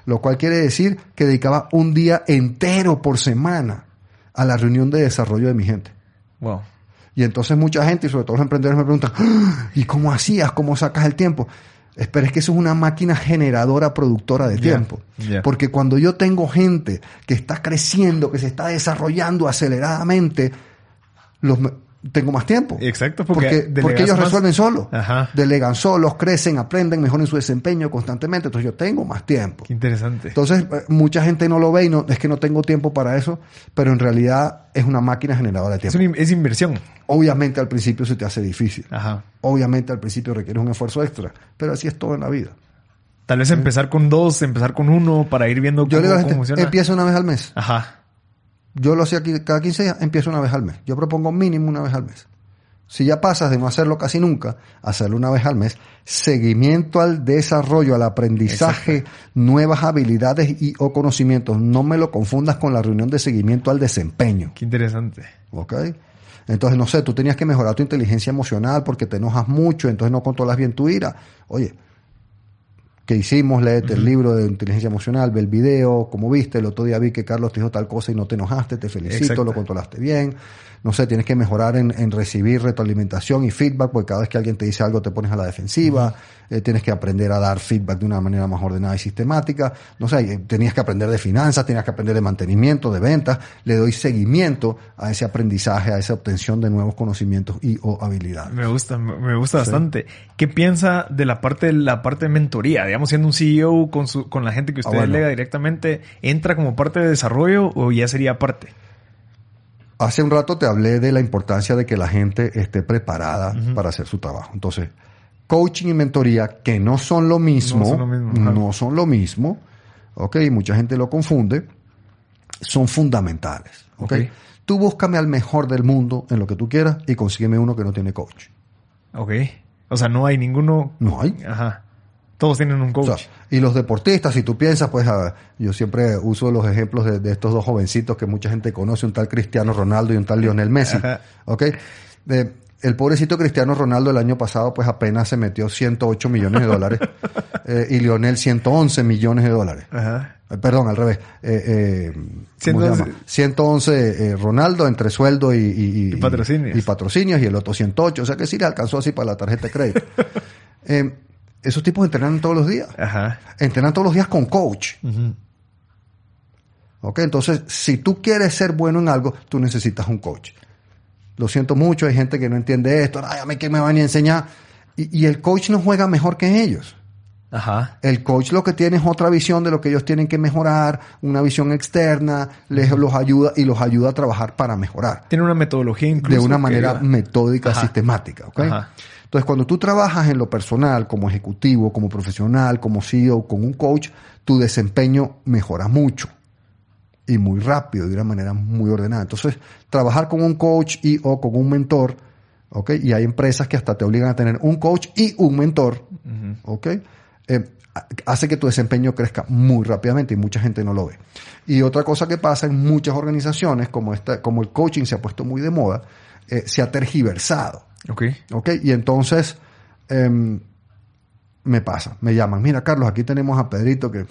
Lo cual quiere decir que dedicaba un día entero por semana a la reunión de desarrollo de mi gente. Wow. Y entonces mucha gente, y sobre todo los emprendedores, me preguntan, ¡Ah! ¿y cómo hacías? ¿Cómo sacas el tiempo? Pero es que eso es una máquina generadora, productora de tiempo. Porque cuando yo tengo gente que está creciendo, que se está desarrollando aceleradamente, los, tengo más tiempo. Exacto, porque, porque, ellos resuelven solos. Delegan solos, crecen, aprenden, mejoran su desempeño constantemente. Entonces yo tengo más tiempo. Qué interesante. Entonces, eh, mucha gente no lo ve y no, es que no tengo tiempo para eso, pero en realidad es una máquina generadora de tiempo. Es, inversión. Obviamente al principio se te hace difícil. Ajá. Obviamente al principio requiere un esfuerzo extra, pero así es todo en la vida. Tal vez empezar con dos, empezar con uno para ir viendo cómo, cómo funciona. Empieza una vez al mes. Ajá. Yo lo hacía cada 15 días, empiezo una vez al mes. Yo propongo mínimo una vez al mes. Si ya pasas de no hacerlo casi nunca, hacerlo una vez al mes, seguimiento al desarrollo, al aprendizaje, nuevas habilidades y o conocimientos. No me lo confundas con la reunión de seguimiento al desempeño. Qué interesante. ¿Ok? Entonces, no sé, tú tenías que mejorar tu inteligencia emocional porque te enojas mucho, entonces no controlas bien tu ira. Oye, que hicimos, léete el libro de inteligencia emocional, ve el video, como viste, el otro día vi que Carlos te dijo tal cosa y no te enojaste, te felicito, lo controlaste bien no sé, tienes que mejorar en, en, recibir retroalimentación y feedback, porque cada vez que alguien te dice algo te pones a la defensiva, eh, tienes que aprender a dar feedback de una manera más ordenada y sistemática, no sé, eh, tenías que aprender de finanzas, tenías que aprender de mantenimiento, de ventas, le doy seguimiento a ese aprendizaje, a esa obtención de nuevos conocimientos y o habilidades. Me gusta, me gusta bastante. ¿Qué piensa de la parte, la parte de mentoría? Digamos, siendo un CEO con, su, con la gente que usted ah, delega directamente, ¿entra como parte de desarrollo o ya sería parte? Hace un rato te hablé de la importancia de que la gente esté preparada para hacer su trabajo. Entonces, coaching y mentoría, que no son lo mismo, no son lo mismo, ¿ok? Mucha gente lo confunde, son fundamentales, ¿ok? Tú búscame al mejor del mundo en lo que tú quieras y consígueme uno que no tiene coach. Ok. O sea, no hay ninguno. No hay. Ajá. Todos tienen un coach. y los deportistas, si tú piensas, pues ah, yo siempre uso los ejemplos de, estos dos jovencitos que mucha gente conoce, un tal Cristiano Ronaldo y un tal Lionel Messi. ¿Ok? el pobrecito Cristiano Ronaldo el año pasado pues apenas se metió 108 millones de dólares <laughs> eh, y Lionel 111 millones de dólares. Ajá. Eh, perdón, al revés. Eh, 111, 111 eh, Ronaldo entre sueldo y, y, patrocinios. y, patrocinios y el otro 108. O sea que sí le alcanzó así para la tarjeta de crédito. <laughs> Esos tipos entrenan todos los días. Entrenan todos los días con coach. ¿Ok? Entonces, si tú quieres ser bueno en algo, tú necesitas un coach. Lo siento mucho, hay gente que no entiende esto. Ay, a mí que me van a enseñar. Y, el coach no juega mejor que ellos. Ajá. El coach lo que tiene es otra visión de lo que ellos tienen que mejorar, una visión externa, les los ayuda y los ayuda a trabajar para mejorar. Tiene una metodología incluso. De una manera metódica, sistemática. ¿okay? Entonces, cuando tú trabajas en lo personal, como ejecutivo, como profesional, como CEO, con un coach, tu desempeño mejora mucho y muy rápido, de una manera muy ordenada. Entonces, trabajar con un coach y o con un mentor, ¿ok? Y hay empresas que hasta te obligan a tener un coach y un mentor, ¿ok? Eh, hace que tu desempeño crezca muy rápidamente y mucha gente no lo ve. Y otra cosa que pasa en muchas organizaciones, como, esta, como el coaching se ha puesto muy de moda, eh, se ha tergiversado. Ok. Ok, y entonces em, me pasa, me llaman, mira Carlos, aquí tenemos a Pedrito que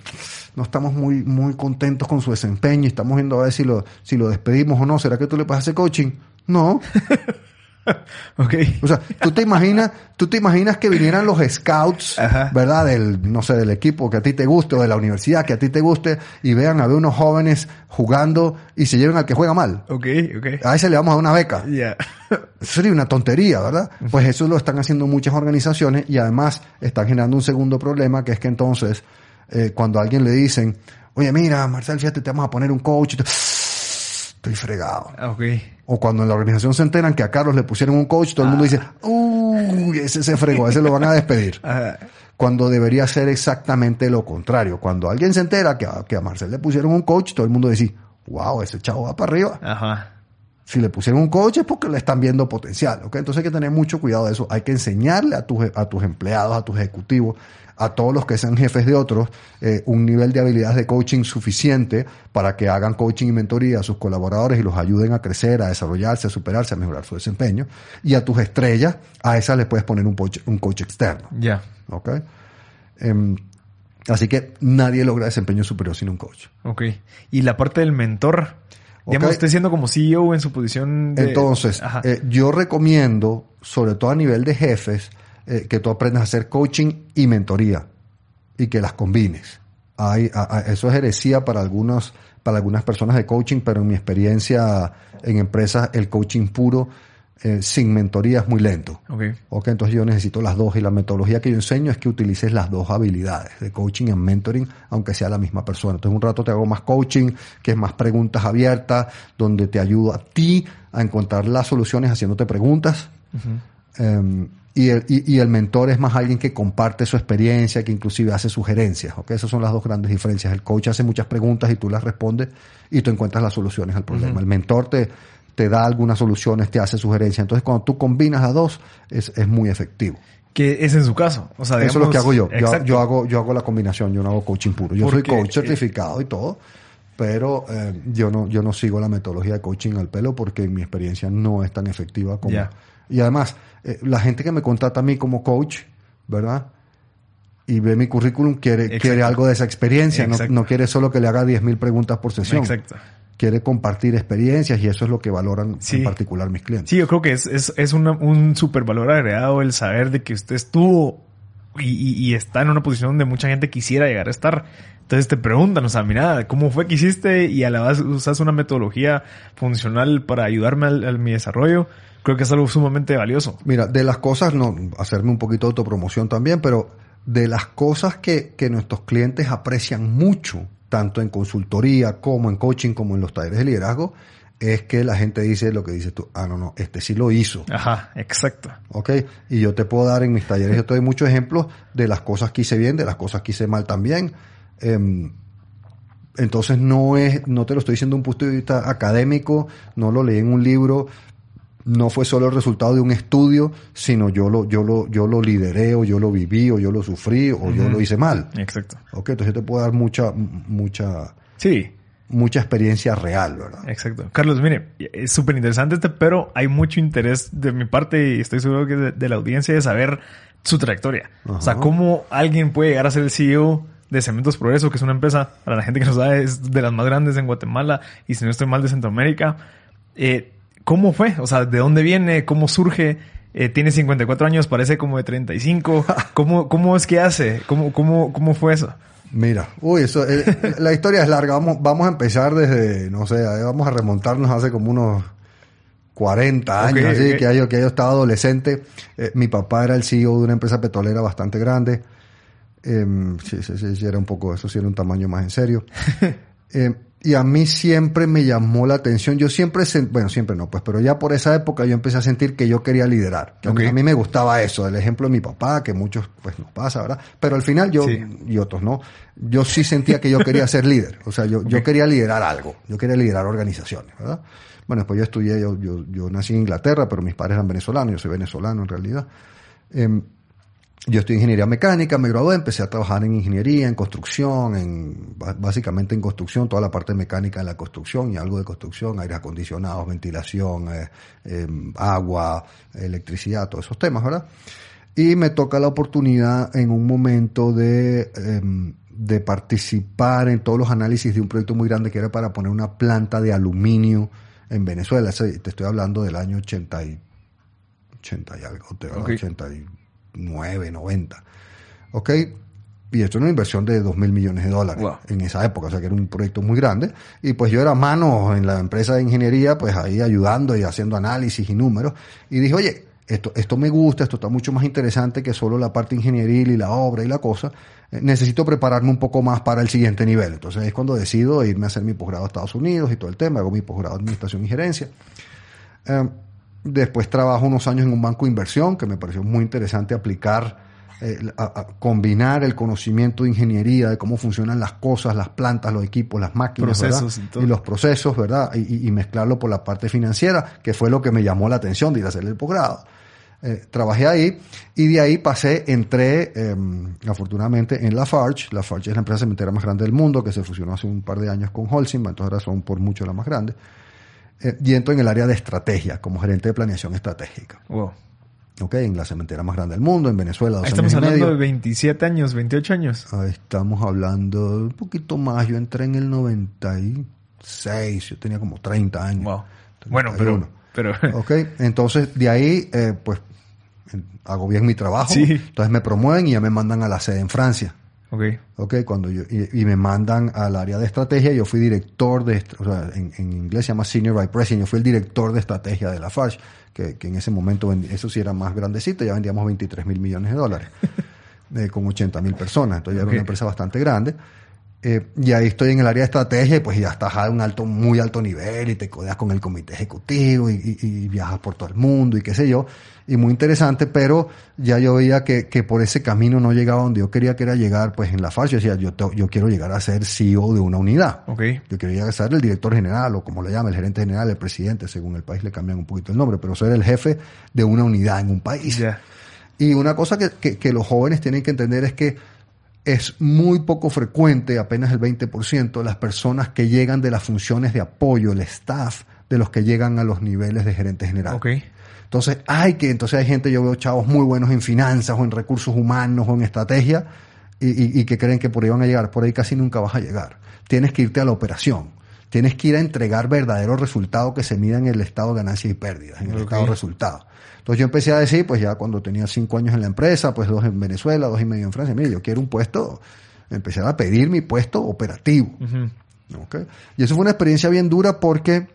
no estamos muy, muy contentos con su desempeño estamos viendo a ver si lo, si lo despedimos o no. ¿Será que tú le pasas ese coaching? No. <laughs> <laughs> okay. O sea, tú te imaginas, tú te imaginas que vinieran los scouts, ¿verdad? Del, no sé, del equipo que a ti te guste o de la universidad que a ti te guste y vean a ver unos jóvenes jugando y se lleven al que juega mal. Ok, ok. A ese le vamos a dar una beca. Ya. <laughs> eso sería una tontería, ¿verdad? Pues eso lo están haciendo muchas organizaciones y además están generando un segundo problema que es que entonces, eh, cuando a alguien le dicen, oye, mira, Marcel, fíjate, te vamos a poner un coach, estoy fregado. Ah, ok. O cuando en la organización se enteran que a Carlos le pusieron un coach, todo el mundo dice, uy, ese se fregó, ese lo van a despedir. <laughs> Cuando debería ser exactamente lo contrario. Cuando alguien se entera que a, que a Marcel le pusieron un coach, todo el mundo dice, wow, ese chavo va para arriba. Ajá. Si le pusieron un coach es porque le están viendo potencial, ¿ok? Entonces hay que tener mucho cuidado de eso. Hay que enseñarle a tus, a tus empleados, a tus ejecutivos, a todos los que sean jefes de otros, eh, un nivel de habilidades de coaching suficiente para que hagan coaching y mentoría a sus colaboradores y los ayuden a crecer, a desarrollarse, a superarse, a mejorar su desempeño. Y a tus estrellas, a esas les puedes poner un coach, un coach externo. Ya. ¿Ok? Em, así que nadie logra desempeño superior sin un coach. Ok. Y la parte del mentor, Digamos, usted siendo como CEO en su posición de... Entonces, eh, yo recomiendo, sobre todo a nivel de jefes, eh, que tú aprendas a hacer coaching y mentoría y que las combines. Hay, eso es heresía para, algunos, para algunas personas de coaching, pero en mi experiencia en empresas, el coaching puro eh, sin mentoría es muy lento. Okay. ok. Entonces yo necesito las dos y la metodología que yo enseño es que utilices las dos habilidades de coaching y mentoring, aunque sea la misma persona. Entonces un rato te hago más coaching, que es más preguntas abiertas, donde te ayudo a ti a encontrar las soluciones haciéndote preguntas. Em, y el, y, el, mentor es más alguien que comparte su experiencia, que inclusive hace sugerencias. ¿ok? Esas son las dos grandes diferencias. El coach hace muchas preguntas y tú las respondes y tú encuentras las soluciones al problema. El mentor te, te da algunas soluciones, te hace sugerencias. Entonces, cuando tú combinas las dos, es, es muy efectivo. Que es en su caso. O sea, Eso es lo que hago yo. yo. hago, yo hago la combinación, yo no hago coaching puro. Yo soy coach certificado y todo, pero eh, yo no, yo no sigo la metodología de coaching al pelo porque mi experiencia no es tan efectiva como. Y además, eh, la gente que me contrata a mí como coach, ¿verdad? Y ve mi currículum, quiere, quiere algo de esa experiencia, no, no, quiere solo que le haga 10.000 preguntas por sesión. Exacto quiere compartir experiencias y eso es lo que valoran en particular mis clientes. Sí, yo creo que es, es, es un súper valor agregado el saber de que usted estuvo y, y, está en una posición donde mucha gente quisiera llegar a estar. Entonces te preguntan, o sea, mira, ¿cómo fue que hiciste? Y a la vez usas una metodología funcional para ayudarme a mi desarrollo. Creo que es algo sumamente valioso. Mira, de las cosas, no, hacerme un poquito de autopromoción también, pero de las cosas que, que nuestros clientes aprecian mucho tanto en consultoría como en coaching, como en los talleres de liderazgo, es que la gente dice lo que dices tú, ah, no, no, este sí lo hizo. Ajá, exacto. Ok, y yo te puedo dar en mis talleres, yo te doy muchos ejemplos de las cosas que hice bien, de las cosas que hice mal también. Em, entonces no es, no te lo estoy diciendo de un punto de vista académico, no lo leí en un libro, no fue solo el resultado de un estudio, sino yo lo, yo lo, yo lo lideré, o yo lo viví, o yo lo sufrí, o yo lo hice mal. Exacto. Ok, entonces yo te puedo dar mucha, mucha. Sí. Mucha experiencia real, ¿verdad? Exacto. Carlos, mire, es súper interesante este, pero hay mucho interés de mi parte y estoy seguro que de, la audiencia de saber su trayectoria. O sea, cómo alguien puede llegar a ser el CEO de Cementos Progreso, que es una empresa, para la gente que no sabe, es de las más grandes en Guatemala y si no estoy mal de Centroamérica. Eh, ¿Cómo fue? O sea, ¿de dónde viene? ¿Cómo surge? Eh, tiene 54 años, parece como de 35. <laughs> ¿Cómo, cómo es que hace? ¿Cómo, cómo, cómo fue eso? Mira, uy, eso, eh, la historia es larga. Vamos, vamos a empezar desde, no sé, vamos a remontarnos hace como unos 40 años, así, que yo, que yo estaba adolescente. Eh, mi papá era el CEO de una empresa petrolera bastante grande. Em, sí, sí, sí, era un poco, eso sí era un tamaño más en serio. <laughs> Em, y a mí siempre me llamó la atención. Yo siempre, bueno, siempre no, pues, pero ya por esa época yo empecé a sentir que yo quería liderar. Que a, mí, me gustaba eso, el ejemplo de mi papá, que muchos, pues, nos pasa, ¿verdad? Pero al final yo, y otros no, yo sí sentía que yo quería ser líder. O sea, yo, yo quería liderar algo. Yo quería liderar organizaciones, ¿verdad? Bueno, después yo estudié, yo, yo, yo nací en Inglaterra, pero mis padres eran venezolanos, yo soy venezolano en realidad. Eh, yo estoy en ingeniería mecánica, me gradué, empecé a trabajar en ingeniería, en construcción, en básicamente en construcción, toda la parte mecánica de la construcción y algo de construcción, aire acondicionado, ventilación, eh, em, agua, electricidad, todos esos temas, ¿verdad? Y me toca la oportunidad en un momento de, em, de participar en todos los análisis de un proyecto muy grande que era para poner una planta de aluminio en Venezuela. Te estoy hablando del año 80 y, 80 y algo, 80 y 9, 90. ¿Ok? Y esto era una inversión de 2 mil millones de dólares en esa época, o sea que era un proyecto muy grande. Y pues yo era mano en la empresa de ingeniería, pues ahí ayudando y haciendo análisis y números. Y dije, oye, esto, esto me gusta, esto está mucho más interesante que solo la parte ingenieril y la obra y la cosa. Eh, necesito prepararme un poco más para el siguiente nivel. Entonces es cuando decido irme a hacer mi posgrado a Estados Unidos y todo el tema. Hago mi posgrado de administración y gerencia. Eh, Después trabajo unos años en un banco de inversión, que me pareció muy interesante aplicar, eh, a, combinar el conocimiento de ingeniería, de cómo funcionan las cosas, las plantas, los equipos, las máquinas, y, los procesos, ¿verdad? Y, mezclarlo por la parte financiera, que fue lo que me llamó la atención de ir a hacer el posgrado. Eh, trabajé ahí y de ahí pasé, entré em, afortunadamente en Lafarge. Lafarge es la empresa cementera más grande del mundo que se fusionó hace un par de años con Holcim, entonces ahora son por mucho la más grande eh, y entro en el área de estrategia, como gerente de planeación estratégica. Wow. Ok, en la cementera más grande del mundo, en Venezuela. Dos estamos hablando de 27 años, 28 años. estamos hablando un poquito más. Yo entré en el 96, yo tenía como 30 años. Wow. Bueno, pero, pero... <laughs> Ok, entonces de ahí, eh, pues, hago bien mi trabajo. Sí. Entonces me promueven y ya me mandan a la sede en Francia. Okay. Ok, cuando yo, y, me mandan al área de estrategia, yo fui director de, o sea, en, inglés se llama Senior Vice President, yo fui el director de estrategia de la FARC, que, que en ese momento, eso sí era más grandecito, ya vendíamos 23 mil millones de dólares, <laughs> eh, con 80 mil personas, entonces ya era una empresa bastante grande. Eh, y ahí estoy en el área de estrategia y pues ya estás a un alto, muy alto nivel y te codeas con el comité ejecutivo y, viajas por todo el mundo y qué sé yo. Y muy interesante, pero ya yo veía que, que por ese camino no llegaba donde yo quería que era llegar, pues en la fase. Yo decía, yo, yo quiero llegar a ser CEO de una unidad. Okay. Yo quiero llegar a ser el director general o como le llama, el gerente general, el presidente, según el país le cambian un poquito el nombre, pero ser el jefe de una unidad en un país. Y una cosa que, que, que los jóvenes tienen que entender es que es muy poco frecuente, apenas el 20%, las personas que llegan de las funciones de apoyo, el staff, de los que llegan a los niveles de gerente general. Okay. Entonces, hay que, entonces hay gente, yo veo chavos muy buenos en finanzas o en recursos humanos o en estrategia y, y que creen que por ahí van a llegar. Por ahí casi nunca vas a llegar. Tienes que irte a la operación. Tienes que ir a entregar verdaderos resultados que se midan en el estado de ganancias y pérdidas, en el estado de resultados. Entonces yo empecé a decir, pues ya cuando tenía cinco años en la empresa, pues dos en Venezuela, dos y medio en Francia, mire, yo quiero un puesto, empecé a pedir mi puesto operativo. Y eso fue una experiencia bien dura porque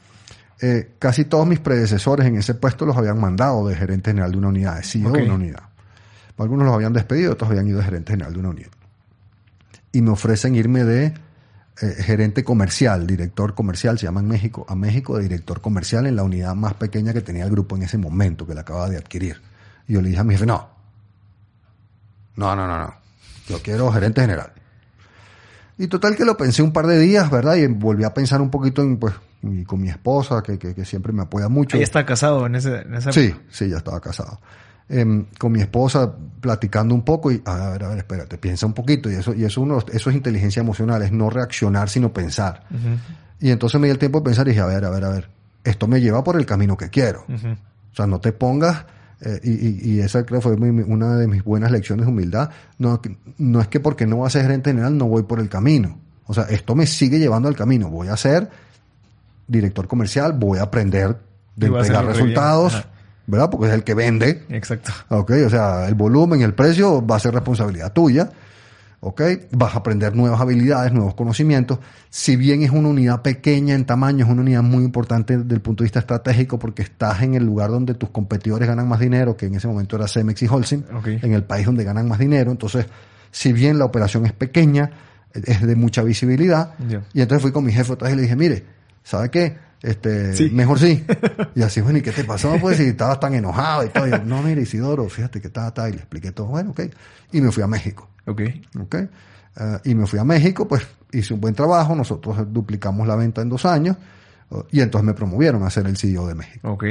eh, casi todos mis predecesores en ese puesto los habían mandado de gerente general de una unidad, de CEO de una unidad. Algunos los habían despedido, otros habían ido de gerente general de una unidad. Y me ofrecen irme de eh, gerente comercial, director comercial, se llama en México, a México de director comercial en la unidad más pequeña que tenía el grupo en ese momento, que la acababa de adquirir. Y yo le dije a mi jefe, no, no, no, no, no, yo quiero gerente general. Y total que lo pensé un par de días, ¿verdad? Y volví a pensar un poquito en, pues, con mi esposa, que, que, siempre me apoya mucho. ¿Y está casado en ese, en esa Sí, sí, ya estaba casado. Em, con mi esposa platicando un poco y, a ver, a ver, espérate, piensa un poquito y eso, y eso, uno, eso es inteligencia emocional, es no reaccionar sino pensar. Y entonces me di el tiempo de pensar y dije, a ver, a ver, a ver, esto me lleva por el camino que quiero. O sea, no te pongas, eh, y, y, esa creo fue una de mis buenas lecciones de humildad, no, no es que porque no voy a ser gerente general no voy por el camino. O sea, esto me sigue llevando al camino. Voy a ser director comercial, voy a aprender de entregar resultados ¿verdad? Porque es el que vende. Exacto. Ok, o sea, el volumen, el precio va a ser responsabilidad tuya. ¿ok? Vas a aprender nuevas habilidades, nuevos conocimientos. Si bien es una unidad pequeña en tamaño, es una unidad muy importante desde el punto de vista estratégico porque estás en el lugar donde tus competidores ganan más dinero, que en ese momento era Cemex y Holcim, en el país donde ganan más dinero. Entonces, si bien la operación es pequeña, es de mucha visibilidad. Y entonces fui con mi jefe otra vez y le dije, mire, ¿sabe qué? Este, mejor sí. <laughs> Y así, bueno, ¿y qué te pasó? Pues si estabas tan enojado y todo. no, mire, Isidoro, fíjate que estaba, estaba, y le expliqué todo. Bueno, ok. Y me fui a México. Ok. Ok. Eh, y me fui a México, pues hice un buen trabajo, nosotros duplicamos la venta en dos años, uh, y entonces me promovieron a ser el CEO de México. Ok.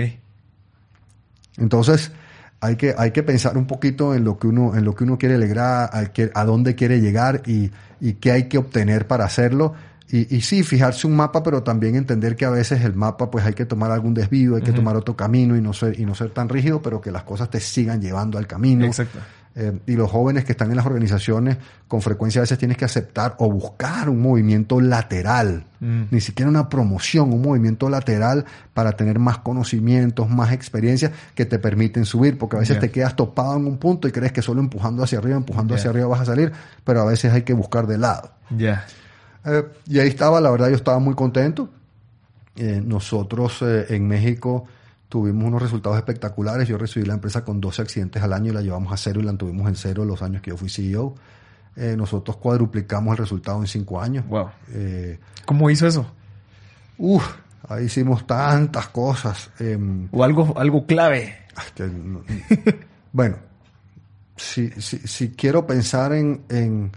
Entonces, hay que, hay que pensar un poquito en lo que uno, en lo que uno quiere lograr, a, a dónde quiere llegar y, y qué hay que obtener para hacerlo y, y, sí, fijarse un mapa, pero también entender que a veces el mapa, pues hay que tomar algún desvío, hay que tomar otro camino y no ser, y no ser tan rígido, pero que las cosas te sigan llevando al camino. Exacto. Eh, y los jóvenes que están en las organizaciones, con frecuencia a veces tienes que aceptar o buscar un movimiento lateral, mm. ni siquiera una promoción, un movimiento lateral para tener más conocimientos, más experiencias que te permiten subir, porque a veces te quedas topado en un punto y crees que solo empujando hacia arriba, empujando hacia arriba vas a salir, pero a veces hay que buscar de lado. Ya. Eh, y ahí estaba, la verdad yo estaba muy contento. Eh, nosotros eh, en México tuvimos unos resultados espectaculares. Yo recibí la empresa con 12 accidentes al año y la llevamos a cero y la tuvimos en cero los años que yo fui CEO. nosotros cuadruplicamos el resultado en cinco años. Wow. ¿Cómo hizo eso? Uf, ahí hicimos tantas cosas. Em, o algo, algo clave. <laughs> bueno, si, si, si, quiero pensar en, en,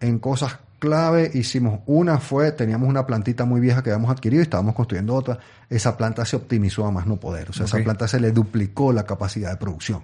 en cosas clave hicimos una fue, teníamos una plantita muy vieja que habíamos adquirido y estábamos construyendo otra. Esa planta se optimizó a más no poder. O sea, esa planta se le duplicó la capacidad de producción.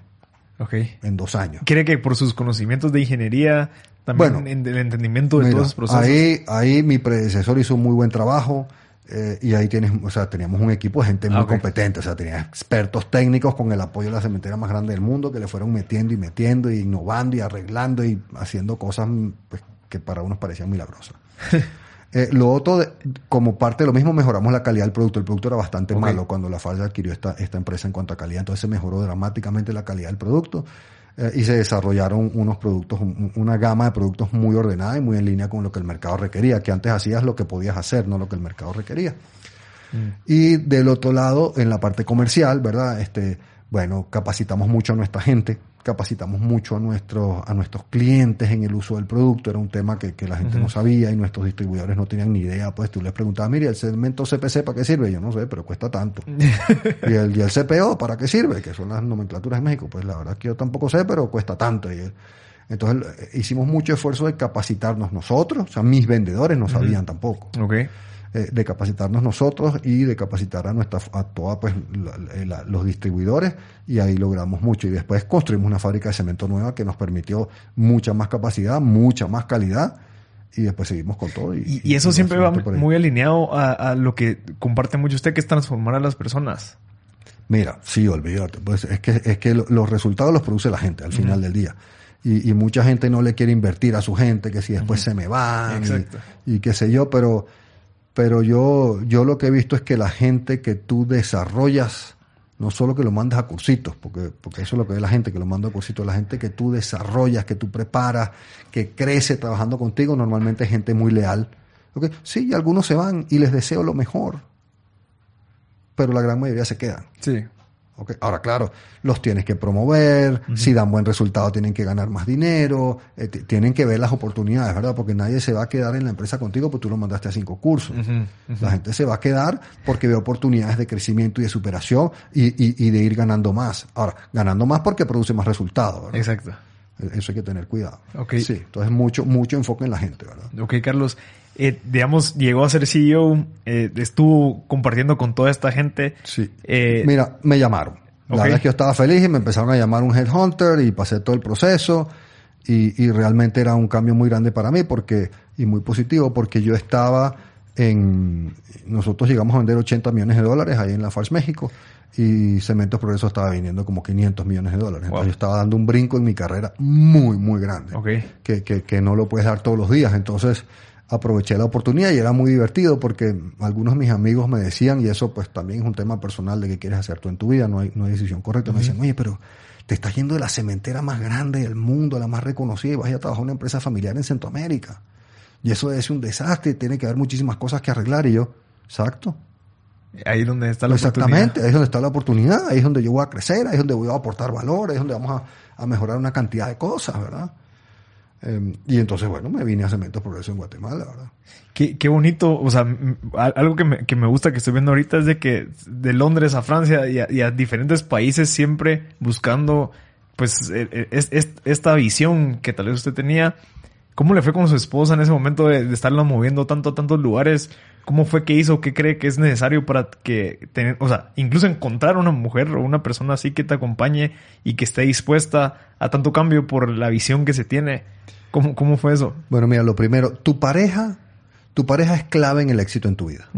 Okay. En dos años. ¿Quiere que por sus conocimientos de ingeniería, también en el entendimiento de todos los procesos? Ahí, ahí mi predecesor hizo un muy buen trabajo. Eh, y ahí tienes, o sea, teníamos un equipo de gente muy ah, competente, o sea, tenía expertos técnicos con el apoyo de la cementera más grande del mundo que le fueron metiendo y metiendo y innovando y arreglando y haciendo cosas pues, que para unos parecían milagrosas. <laughs> eh, lo otro, como parte de lo mismo, mejoramos la calidad del producto. El producto era bastante malo cuando la Falda adquirió esta, esta empresa en cuanto a calidad, entonces se mejoró dramáticamente la calidad del producto. Eh, y se desarrollaron unos productos, una gama de productos muy ordenada y muy en línea con lo que el mercado requería, que antes hacías lo que podías hacer, no lo que el mercado requería. Mm. Y del otro lado, en la parte comercial, ¿verdad? Este, bueno, capacitamos mucho a nuestra gente, capacitamos mucho a nuestros, a nuestros clientes en el uso del producto, era un tema que, la gente no sabía y nuestros distribuidores no tenían ni idea, pues tú les preguntabas, mire, el segmento CPC para qué sirve, yo no sé, pero cuesta tanto. <laughs> y, el, y el CPO para qué sirve, que son las nomenclaturas de México, pues la verdad que yo tampoco sé, pero cuesta tanto. Y, entonces eh, hicimos mucho esfuerzo de capacitarnos nosotros, o sea, mis vendedores no sabían tampoco. Okay. Eh, de capacitarnos nosotros y de capacitar a nuestra a todos pues los distribuidores y ahí logramos mucho y después construimos una fábrica de cemento nueva que nos permitió mucha más capacidad, mucha más calidad y después seguimos con todo. Y, eso siempre va muy alineado a, lo que comparte mucho usted, que es transformar a las personas. Mira, sí, olvídate. Pues es que, es que los resultados los produce la gente al final del día. Y, mucha gente no le quiere invertir a su gente, que si después se me van y, y, qué sé yo, pero pero yo, yo lo que he visto es que la gente que tú desarrollas, no solo que lo mandas a cursitos, porque, porque eso es lo que ve la gente que lo manda a cursitos, la gente que tú desarrollas, que tú preparas, que crece trabajando contigo, normalmente es gente muy leal. ¿Okay? Sí, algunos se van y les deseo lo mejor, pero la gran mayoría se quedan. Sí. Ahora, claro, los tienes que promover, si dan buen resultado tienen que ganar más dinero, eh, tienen que ver las oportunidades, ¿verdad? Porque nadie se va a quedar en la empresa contigo porque tú lo mandaste a cinco cursos. La gente se va a quedar porque ve oportunidades de crecimiento y de superación y, y, de ir ganando más. Ahora, ganando más porque produce más resultados, ¿verdad? Exacto. E, eso hay que tener cuidado. Okay. Sí, entonces mucho, mucho enfoque en la gente, ¿verdad? Ok, Carlos. Eh, digamos, llegó a ser CEO, eh, estuvo compartiendo con toda esta gente. Sí. Eh, Mira, me llamaron. La verdad es que yo estaba feliz y me empezaron a llamar un headhunter y pasé todo el proceso y, y, realmente era un cambio muy grande para mí porque y muy positivo porque yo estaba en nosotros llegamos a vender 80 millones de dólares ahí en la Fars México y Cementos Progreso estaba vendiendo como 500 millones de dólares. Entonces yo estaba dando un brinco en mi carrera muy muy grande okay. que, que, que no lo puedes dar todos los días. Entonces aproveché la oportunidad y era muy divertido porque algunos de mis amigos me decían, y eso pues también es un tema personal de qué quieres hacer tú en tu vida, no hay, no hay decisión correcta, me decían, oye, pero te estás yendo de la cementera más grande del mundo, la más reconocida, y vas a trabajar en una empresa familiar en Centroamérica. Y eso es un desastre, tiene que haber muchísimas cosas que arreglar. Y yo, exacto. Ahí es donde está la Exactamente, ahí es donde está la oportunidad, ahí es donde yo voy a crecer, ahí es donde voy a aportar valor, ahí es donde vamos a mejorar una cantidad de cosas, ¿verdad? Em, y entonces, bueno, me vine a Cementos Progreso en Guatemala, ¿verdad? Qué, qué bonito, o sea, algo que me, que me, gusta que estoy viendo ahorita es de que de Londres a Francia y a, diferentes países siempre buscando, pues, e, e, es, esta visión que tal vez usted tenía. ¿Cómo le fue con su esposa en ese momento de, de estarla moviendo tanto a tantos lugares? ¿Cómo fue que hizo? ¿Qué cree que es necesario para que tener, o sea, incluso encontrar una mujer o una persona así que te acompañe y que esté dispuesta a tanto cambio por la visión que se tiene? ¿Cómo, cómo fue eso? Bueno, mira, lo primero, tu pareja, tu pareja es clave en el éxito en tu vida.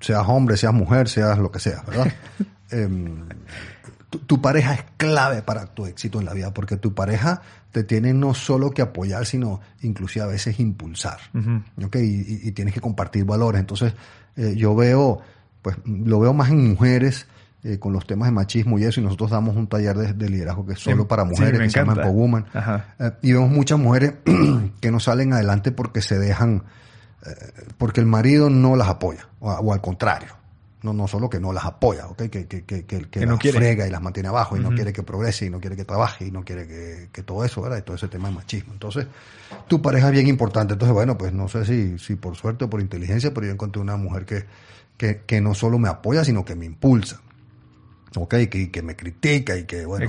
Seas hombre, seas mujer, seas lo que sea, ¿verdad? <laughs> Em, tu, pareja es clave para tu éxito en la vida, porque tu pareja te tiene no solo que apoyar, sino inclusive a veces impulsar. y, tienes que compartir valores. Entonces, eh, yo veo, pues lo veo más en mujeres. Eh, con los temas de machismo y eso, y nosotros damos un taller de, liderazgo que es solo para mujeres, que se llama Woman. Eh, y vemos muchas mujeres <clears throat> que no salen adelante porque se dejan, porque el marido no las apoya, o al contrario. No, no solo que no las apoya, ¿okay? que, que, que, que, las frega y las mantiene abajo y no quiere que progrese y no quiere que trabaje y no quiere que, todo eso, ¿verdad? Y todo ese tema de machismo. Entonces, tu pareja es bien importante. Entonces, bueno, pues no sé si, si por suerte o por inteligencia, pero yo encontré una mujer que, que, que no solo me apoya, sino que me impulsa. ¿ok? Que, que me critica y que, bueno,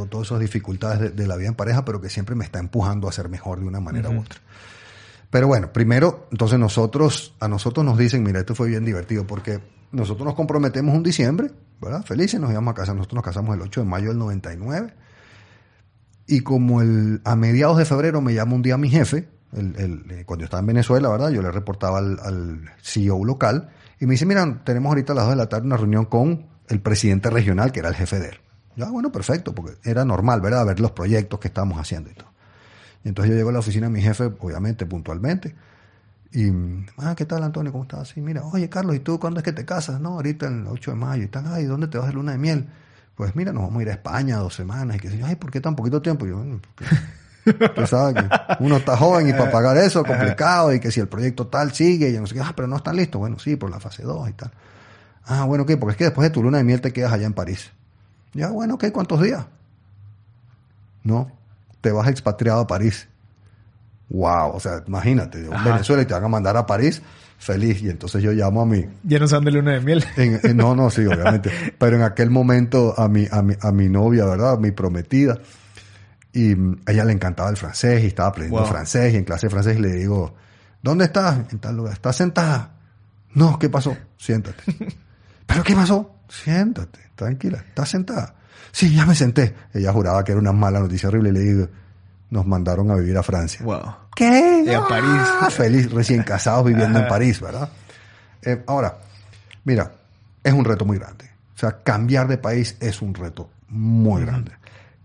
todas esas dificultades de, la vida en pareja, pero que siempre me está empujando a ser mejor de una manera u otra. Pero bueno, primero, entonces nosotros, a nosotros nos dicen, mira, esto fue bien divertido porque nosotros nos comprometemos un diciembre, ¿verdad? Felices, nos íbamos a casar. Nosotros nos casamos el 8 de mayo del 99. Y como el, a mediados de febrero me llama un día mi jefe, el, el, eh, cuando yo estaba en Venezuela, ¿verdad? Yo le reportaba al, al, CEO local y me dice, mira, tenemos ahorita a las 2 de la tarde una reunión con el presidente regional, que era el jefe de él. Ya, bueno, perfecto, porque era normal, ¿verdad? Ver los proyectos que estábamos haciendo y todo. Entonces yo llego a la oficina de mi jefe, obviamente, puntualmente, y, ah, ¿qué tal, Antonio? ¿Cómo estás? Sí, mira, oye, Carlos, ¿y tú cuándo es que te casas? No, ahorita el 8 de mayo. Y tal, ay, ¿dónde te vas de luna de miel? Pues mira, nos vamos a ir a España dos semanas. Y que ay, ¿por qué tan poquito tiempo? Y yo, bueno, <laughs> tú sabes que uno está joven y para pagar eso es complicado y que si el proyecto tal sigue y no sé qué, ah, pero no están listos. Bueno, sí, por la fase 2 y tal. Ah, bueno, ¿qué? Porque es que después de tu luna de miel te quedas allá en París. Ya, bueno, ¿qué? ¿Cuántos días? No, te vas expatriado a París wow, o sea, imagínate, de Venezuela y te van a mandar a París, feliz. Y entonces yo llamo a mi... Ya no saben de luna de miel. no, no, sí, obviamente. <laughs> Pero en aquel momento a mi, a mi, a mi novia, ¿verdad? A mi prometida. Y a ella le encantaba el francés y estaba aprendiendo francés y en clase de francés le digo, ¿dónde estás? En tal lugar. ¿Estás sentada? No, ¿qué pasó? Siéntate. <laughs> ¿Pero qué pasó? Siéntate, tranquila. ¿Estás sentada? Sí, ya me senté. Ella juraba que era una mala noticia horrible y le digo, nos mandaron a vivir a Francia. Wow. ¿Qué? Y a París. Ah, feliz, recién casados viviendo en París, ¿verdad? Eh, ahora, mira, es un reto muy grande. O sea, cambiar de país es un reto muy grande.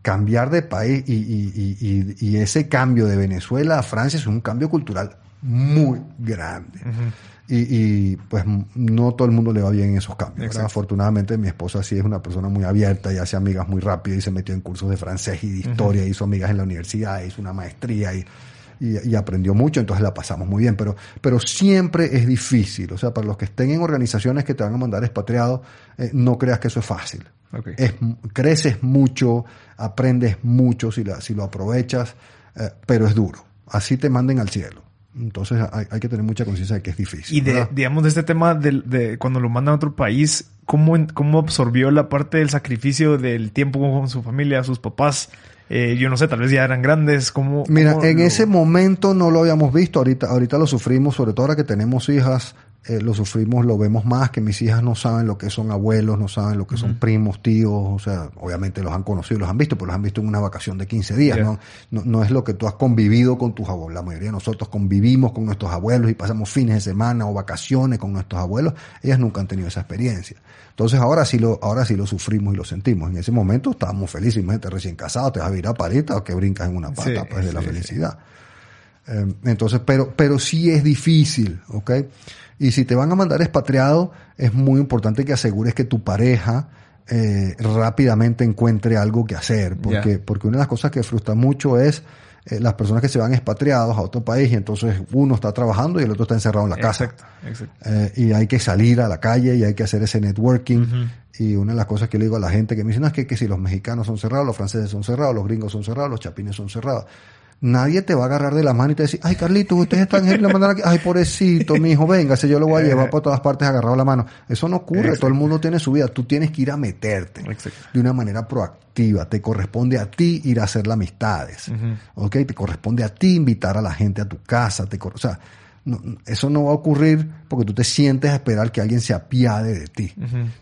Cambiar de país y, y, y, y, ese cambio de Venezuela a Francia es un cambio cultural muy grande. Y, pues no todo el mundo le va bien en esos cambios. Afortunadamente mi esposa sí es una persona muy abierta y hace amigas muy rápido y se metió en cursos de francés y de historia, hizo amigas en la universidad, hizo una maestría y, y, aprendió mucho, entonces la pasamos muy bien. Pero, pero siempre es difícil. O sea, para los que estén en organizaciones que te van a mandar expatriados, eh, no creas que eso es fácil. Es, creces mucho, aprendes mucho si, la, si lo aprovechas, eh, pero es duro. Así te manden al cielo. Entonces hay, que tener mucha conciencia de que es difícil. Y de, digamos, de este tema de, de, cuando lo mandan a otro país, ¿cómo, ¿cómo absorbió la parte del sacrificio del tiempo con su familia, sus papás? Eh, yo no sé, tal vez ya eran grandes. ¿cómo, Mira, en ese momento no lo habíamos visto, ahorita, ahorita lo sufrimos, sobre todo ahora que tenemos hijas, eh, lo sufrimos, lo vemos más, que mis hijas no saben lo que son abuelos, no saben lo que son primos, tíos, o sea, obviamente los han conocido, los han visto, pero los han visto en una vacación de 15 días, ¿no? ¿no? No es lo que tú has convivido con tus abuelos. La mayoría de nosotros convivimos con nuestros abuelos y pasamos fines de semana o vacaciones con nuestros abuelos. Ellas nunca han tenido esa experiencia. Entonces ahora sí lo, ahora sí lo sufrimos y lo sentimos. En ese momento estábamos felices, imagínate, recién casados, te vas a ir a parita o que brincas en una pata, pues de la felicidad. Em, entonces, pero, pero sí es difícil, ¿ok? Y si te van a mandar expatriado, es muy importante que asegures que tu pareja eh, rápidamente encuentre algo que hacer, porque, porque una de las cosas que frustra mucho es eh, las personas que se van expatriados a otro país y entonces uno está trabajando y el otro está encerrado en la casa. Exacto, exacto. Eh, y hay que salir a la calle y hay que hacer ese networking. Y una de las cosas que le digo a la gente que me dicen es que, que si los mexicanos son cerrados, los franceses son cerrados, los gringos son cerrados, los chapines son cerrados nadie te va a agarrar de la mano y te decir, ay Carlitos, ustedes están en la manera aquí, ay pobrecito, mi hijo, venga, si yo lo voy a <laughs> llevar por todas partes agarrado la mano. Eso no ocurre, todo el mundo tiene su vida, tú tienes que ir a meterte de una manera proactiva, te corresponde a ti ir a hacer las amistades, ¿ok? Te corresponde a ti invitar a la gente a tu casa, te, o sea, eso no va a ocurrir porque tú te sientes a esperar que alguien se apiade de ti.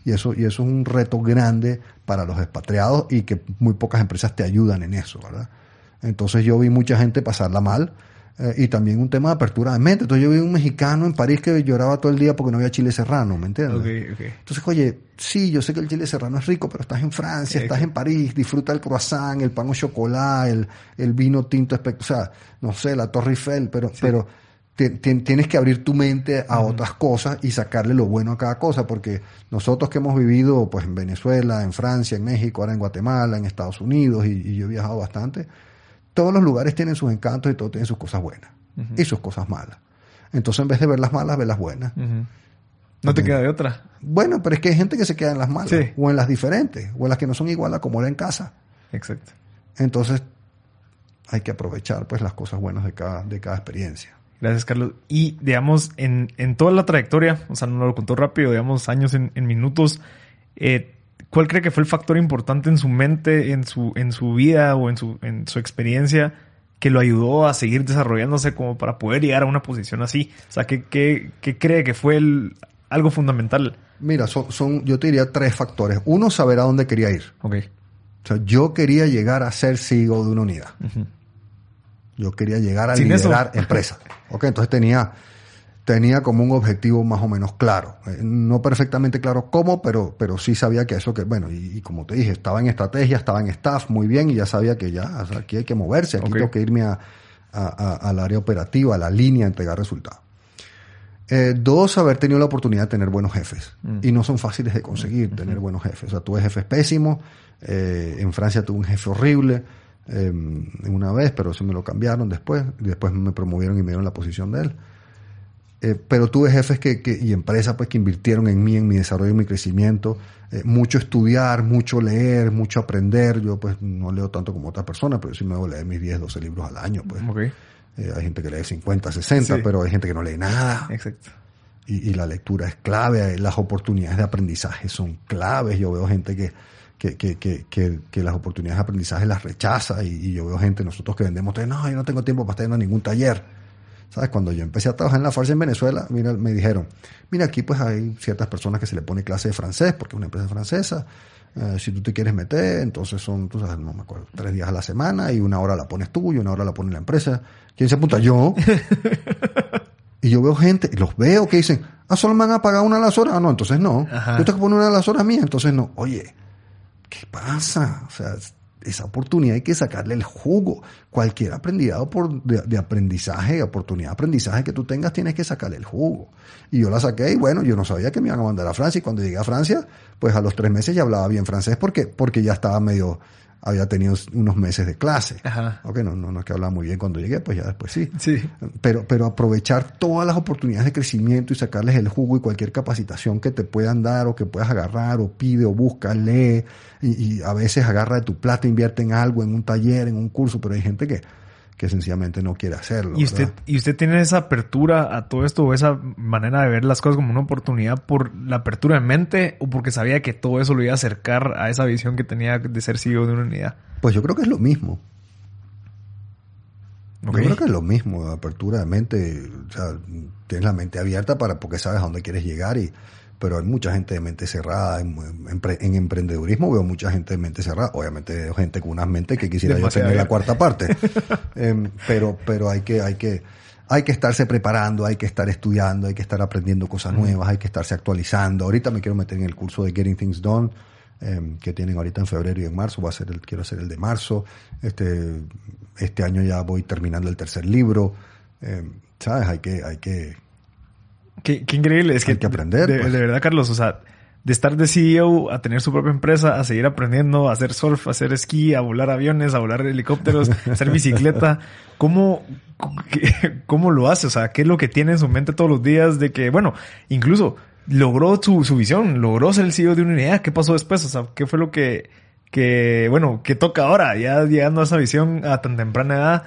y, eso, y eso es un reto grande para los expatriados y que muy pocas empresas te ayudan en eso, ¿verdad? Entonces yo vi mucha gente pasarla mal. Eh, y también un tema de apertura de mente. Entonces yo vi un mexicano en París que lloraba todo el día porque no había chile serrano, ¿me entiendes? Entonces, oye, sí, yo sé que el chile serrano es rico, pero estás en Francia, estás en París, disfruta el croissant, el pan au chocolat, el, el vino tinto, o sea, no sé, la Torre Eiffel, pero, pero tienes que abrir tu mente a otras cosas y sacarle lo bueno a cada cosa, porque nosotros que hemos vivido pues en Venezuela, en Francia, en México, ahora en Guatemala, en Estados Unidos, y, y yo he viajado bastante, todos los lugares tienen sus encantos y todos tienen sus cosas buenas y sus cosas malas. Entonces, en vez de ver las malas, ve las buenas. No te queda de otra. Bueno, pero es que hay gente que se queda en las malas, o en las diferentes, o en las que no son iguales a como era en casa. Exacto. Entonces, hay que aprovechar pues las cosas buenas de cada, de cada experiencia. Gracias, Carlos. Y, digamos, en, en toda la trayectoria, o sea, no lo contó rápido, digamos, años en, en minutos, eh, ¿Cuál cree que fue el factor importante en su mente, en su, en su vida o en su, en su experiencia que lo ayudó a seguir desarrollándose como para poder llegar a una posición así? O sea, ¿qué, qué, qué cree que fue el, algo fundamental? Mira, son, son, yo te diría tres factores. Uno, saber a dónde quería ir. Ok. O sea, yo quería llegar a ser CEO de una unidad. Yo quería llegar a liderar empresa. <laughs> Ok, entonces tenía tenía como un objetivo más o menos claro. Eh, no perfectamente claro cómo, pero, pero sí sabía que eso que, bueno, y, como te dije, estaba en estrategia, estaba en staff muy bien y ya sabía que ya, aquí hay que moverse, aquí tengo que irme a, al área operativa, a la línea, a entregar resultados. Eh, dos, haber tenido la oportunidad de tener buenos jefes. Mm. Y no son fáciles de conseguir, tener buenos jefes. O sea, tuve jefes pésimos. Eh, en Francia tuve un jefe horrible em, una vez, pero eso me lo cambiaron después. Y después me promovieron y me dieron la posición de él. Eh, pero tuve jefes que, que, y empresas pues, que invirtieron en mí, en mi desarrollo, en mi crecimiento. Eh, mucho estudiar, mucho leer, mucho aprender. Yo pues no leo tanto como otras personas, pero sí me debo leer mis 10, 12 libros al año. Pues. Eh, hay gente que lee 50, 60, pero hay gente que no lee nada. Exacto. Y, y, la lectura es clave, las oportunidades de aprendizaje son claves. Yo veo gente que, que, que, que, que, las oportunidades de aprendizaje las rechaza y, y, yo veo gente, nosotros que vendemos, no, yo no tengo tiempo para estar en ningún taller ¿Sabes? Cuando yo empecé a trabajar en la fuerza en Venezuela, mira, me dijeron, mira, aquí pues hay ciertas personas que se le pone clase de francés, porque es una empresa francesa. Eh, si tú te quieres meter, entonces son, tú sabes, no me acuerdo, tres días a la semana y una hora la pones tú y una hora la pone la empresa. ¿Quién se apunta? Yo. <laughs> y yo veo gente, y los veo que dicen, ah, solo me van a pagar una a las horas. Ah, no, entonces no. Yo tengo que poner una a las horas mías, entonces no. Oye, ¿qué pasa? O sea, esa oportunidad hay que sacarle el jugo. Cualquier aprendizaje por, de, aprendizaje, oportunidad de aprendizaje que tú tengas, tienes que sacarle el jugo. Y yo la saqué y bueno, yo no sabía que me iban a mandar a Francia y cuando llegué a Francia, pues a los tres meses ya hablaba bien francés porque, porque ya estaba medio había tenido unos meses de clase. Ajá. Okay, no, no, no es que hablaba muy bien cuando llegué, pues ya después sí. sí. Pero, pero aprovechar todas las oportunidades de crecimiento y sacarles el jugo y cualquier capacitación que te puedan dar o que puedas agarrar o pide o busca, lee y, y a veces agarra de tu plata, invierte en algo, en un taller, en un curso, pero hay gente que, que sencillamente no quiere hacerlo. ¿Y usted, ¿Y usted tiene esa apertura a todo esto o esa manera de ver las cosas como una oportunidad por la apertura de mente o porque sabía que todo eso lo iba a acercar a esa visión que tenía de ser CEO de una unidad? Pues yo creo que es lo mismo. Yo creo que es lo mismo, apertura de mente, o sea, tienes la mente abierta para porque sabes a dónde quieres llegar y pero hay mucha gente de mente cerrada. En, emprendedurismo veo mucha gente de mente cerrada. Obviamente gente con unas mentes que quisiera yo tener la cuarta parte. <laughs> Em, pero, pero hay que, hay que, hay que estarse preparando, hay que estar estudiando, hay que estar aprendiendo cosas nuevas, hay que estarse actualizando. Ahorita me quiero meter en el curso de Getting Things Done. Em, que tienen ahorita en febrero y en marzo, va a ser el, quiero hacer el de marzo, este, este año ya voy terminando el tercer libro, Eh, ¿Sabes? Hay que, hay que... Qué, increíble. Es hay que, aprender. De, pues. de, verdad, Carlos, o sea, de estar de CEO a tener su propia empresa, a seguir aprendiendo, a hacer surf, a hacer esquí, a volar aviones, a volar helicópteros, a <laughs> hacer bicicleta. ¿Cómo, ¿Cómo lo hace? O sea, ¿qué es lo que tiene en su mente todos los días de que, bueno, incluso logró su, su visión, logró ser el CEO de una unidad? ¿Qué pasó después? O sea, ¿qué fue lo que, que, bueno, que toca ahora? Ya llegando a esa visión a tan temprana edad,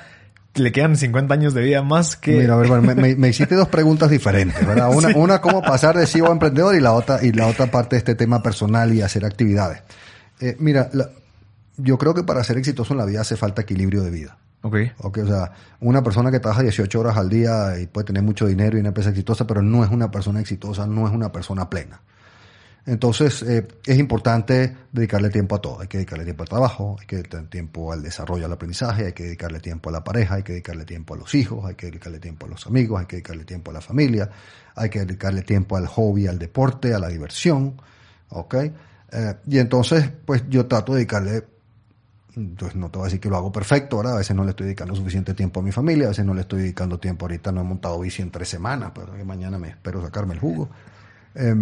le quedan 50 años de vida más que... Mira, a ver, bueno, me, me, hiciste dos preguntas diferentes, ¿verdad? <laughs> Una, sí. una cómo pasar de CEO a emprendedor y la otra, y la otra parte de este tema personal y hacer actividades. Eh, mira, la, yo creo que para ser exitoso en la vida hace falta equilibrio de vida. Ok. Ok, o sea, una persona que trabaja 18 horas al día y puede tener mucho dinero y una empresa exitosa, pero no es una persona exitosa, no es una persona plena. Entonces, eh, es importante dedicarle tiempo a todo. Hay que dedicarle tiempo al trabajo, hay que dedicarle tiempo al desarrollo, al aprendizaje, hay que dedicarle tiempo a la pareja, hay que dedicarle tiempo a los hijos, hay que dedicarle tiempo a los amigos, hay que dedicarle tiempo a la familia, hay que dedicarle tiempo al hobby, al deporte, a la diversión. ¿Ok? Eh, y entonces, pues yo trato de dedicarle entonces no te voy a decir que lo hago perfecto, ¿verdad? A veces no le estoy dedicando suficiente tiempo a mi familia, a veces no le estoy dedicando tiempo. Ahorita no he montado bici en tres semanas, pero que mañana me espero sacarme el jugo. Eh,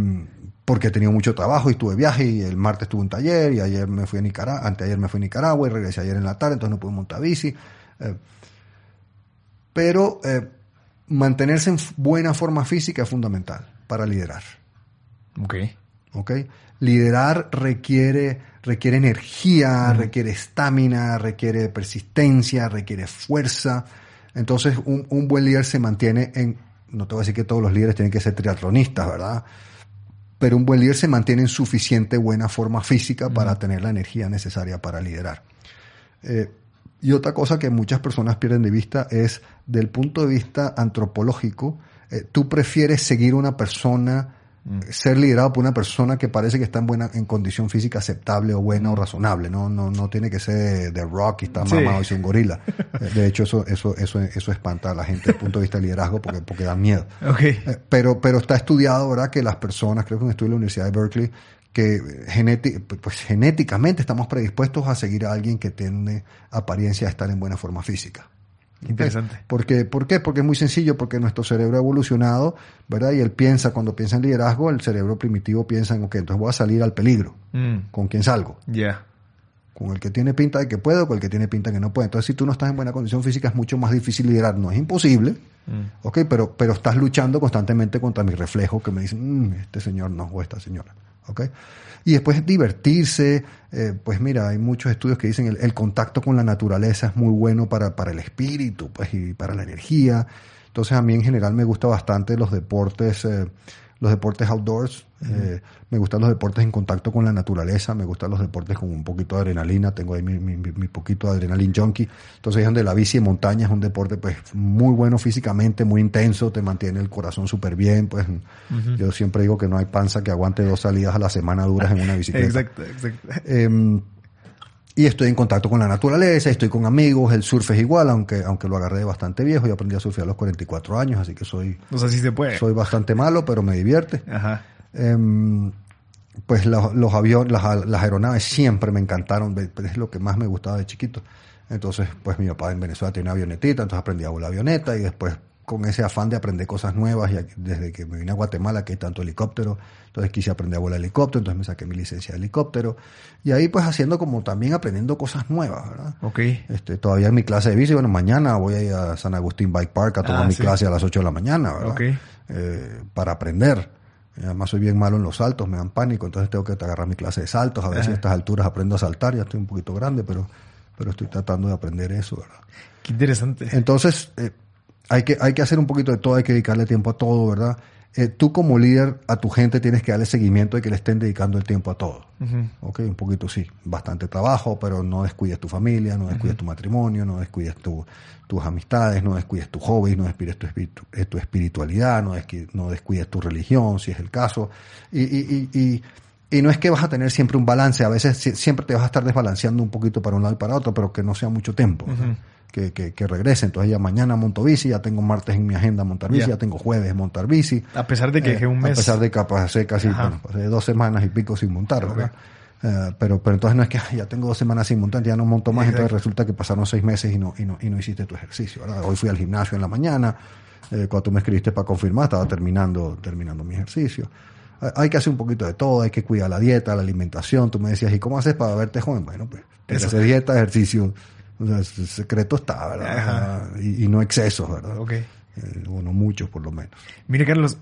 porque he tenido mucho trabajo y estuve viaje y el martes tuve un taller y ayer me fui a Nicaragua, anteayer me fui a Nicaragua y regresé ayer en la tarde, entonces no pude montar bici. Eh, pero eh, mantenerse en buena forma física es fundamental para liderar. Ok. Ok. Liderar requiere, requiere energía, mm. requiere estamina, requiere persistencia, requiere fuerza. Entonces, un, un, buen líder se mantiene en. No te voy a decir que todos los líderes tienen que ser triatlonistas, ¿verdad? Pero un buen líder se mantiene en suficiente buena forma física para tener la energía necesaria para liderar. Eh, y otra cosa que muchas personas pierden de vista es, del punto de vista antropológico, eh, tú prefieres seguir una persona ser liderado por una persona que parece que está en buena en condición física aceptable o buena o razonable no no no tiene que ser de rock y está mamado sí. y es un gorila. <laughs> De hecho eso eso eso eso espanta a la gente desde el punto de vista del liderazgo porque porque da miedo. Okay. pero pero está estudiado verdad que las personas creo que un estudio de la Universidad de Berkeley que genéti pues, genéticamente estamos predispuestos a seguir a alguien que tiene apariencia de estar en buena forma física Interesante. <laughs> Porque, ¿Por qué? Porque es muy sencillo, porque nuestro cerebro ha evolucionado, ¿verdad? Y él piensa, cuando piensa en liderazgo, el cerebro primitivo piensa en, ok, entonces voy a salir al peligro. Mm. ¿Con quién salgo? Ya. Yeah. Con el que tiene pinta de que puede o con el que tiene pinta de que no puede. Entonces, si tú no estás en buena condición física, es mucho más difícil liderar. No es imposible, mm. ok, pero, pero estás luchando constantemente contra mi reflejo que me dice, mmm, este señor no, o esta señora, ok. Y después divertirse, eh, pues mira, hay muchos estudios que dicen el, el, contacto con la naturaleza es muy bueno para, para el espíritu, pues y para la energía. Entonces a mí en general me gusta bastante los deportes, eh, los deportes outdoors. Uh -huh. eh, me gustan los deportes en contacto con la naturaleza, me gustan los deportes con un poquito de adrenalina, tengo ahí mi, mi, mi poquito de adrenalina junkie. Entonces es donde la bici en montaña es un deporte pues muy bueno físicamente, muy intenso, te mantiene el corazón súper bien. Pues uh -huh. yo siempre digo que no hay panza que aguante dos salidas a la semana duras en una <laughs> bicicleta. exacto, exacto. Eh, y estoy en contacto con la naturaleza, estoy con amigos, el surf es igual, aunque, aunque lo agarré bastante viejo, y aprendí a surfear a los 44 años, así que soy... O sea, sí se puede. Soy bastante malo, pero me divierte. Ajá. Eh, pues los, los aviones, las, las, aeronaves siempre me encantaron, es lo que más me gustaba de chiquito. Entonces, pues mi papá en Venezuela tenía una avionetita, entonces aprendí a volar avioneta y después con ese afán de aprender cosas nuevas, y desde que me vine a Guatemala, que hay tanto helicóptero, entonces quise aprender a volar helicóptero, entonces me saqué mi licencia de helicóptero, y ahí pues haciendo como también aprendiendo cosas nuevas, ¿verdad? Ok. Este, todavía en mi clase de bici, bueno, mañana voy a ir a San Agustín Bike Park a tomar ah, mi sí. clase a las 8 de la mañana, ¿verdad? Ok. Eh, para aprender. Además soy bien malo en los saltos, me dan pánico, entonces tengo que agarrar mi clase de saltos, a ver si a estas alturas aprendo a saltar, ya estoy un poquito grande, pero, pero estoy tratando de aprender eso, ¿verdad? Qué interesante. Entonces, eh, hay que, hay que hacer un poquito de todo, hay que dedicarle tiempo a todo, ¿verdad? Eh, tú como líder a tu gente tienes que darle seguimiento de que le estén dedicando el tiempo a todo. Uh -huh. Ok, un poquito sí, bastante trabajo, pero no descuides tu familia, no descuides uh -huh. tu matrimonio, no descuides tu, tus amistades, no descuides tu hobby, no descuides tu, espiritu, eh, tu espiritualidad, no descuides, no descuides tu religión, si es el caso. Y, y, y, y y no es que vas a tener siempre un balance, a veces siempre te vas a estar desbalanceando un poquito para un lado y para otro, pero que no sea mucho tiempo. Uh -huh. Que, que, que, regrese. Entonces ya mañana monto bici, ya tengo martes en mi agenda montar bici, yeah. ya tengo jueves montar bici. A pesar de que eh, un mes. A pesar de que pasé casi bueno, pasé dos semanas y pico sin montar, ¿verdad? Eh, pero, pero entonces no es que ya tengo dos semanas sin montar, ya no monto más, entonces resulta que pasaron seis meses y no, y no, y no hiciste tu ejercicio. Hoy fui al gimnasio en la mañana, eh, cuando tú me escribiste para confirmar, estaba terminando, terminando mi ejercicio. Hay que hacer un poquito de todo, hay que cuidar la dieta, la alimentación. Tú me decías, ¿y cómo haces para verte joven? Bueno, pues, hacer dieta, ejercicio. El secreto está, ¿verdad? Y, no excesos, ¿verdad? Ok. Eh, o no muchos, por lo menos. Mire, Carlos,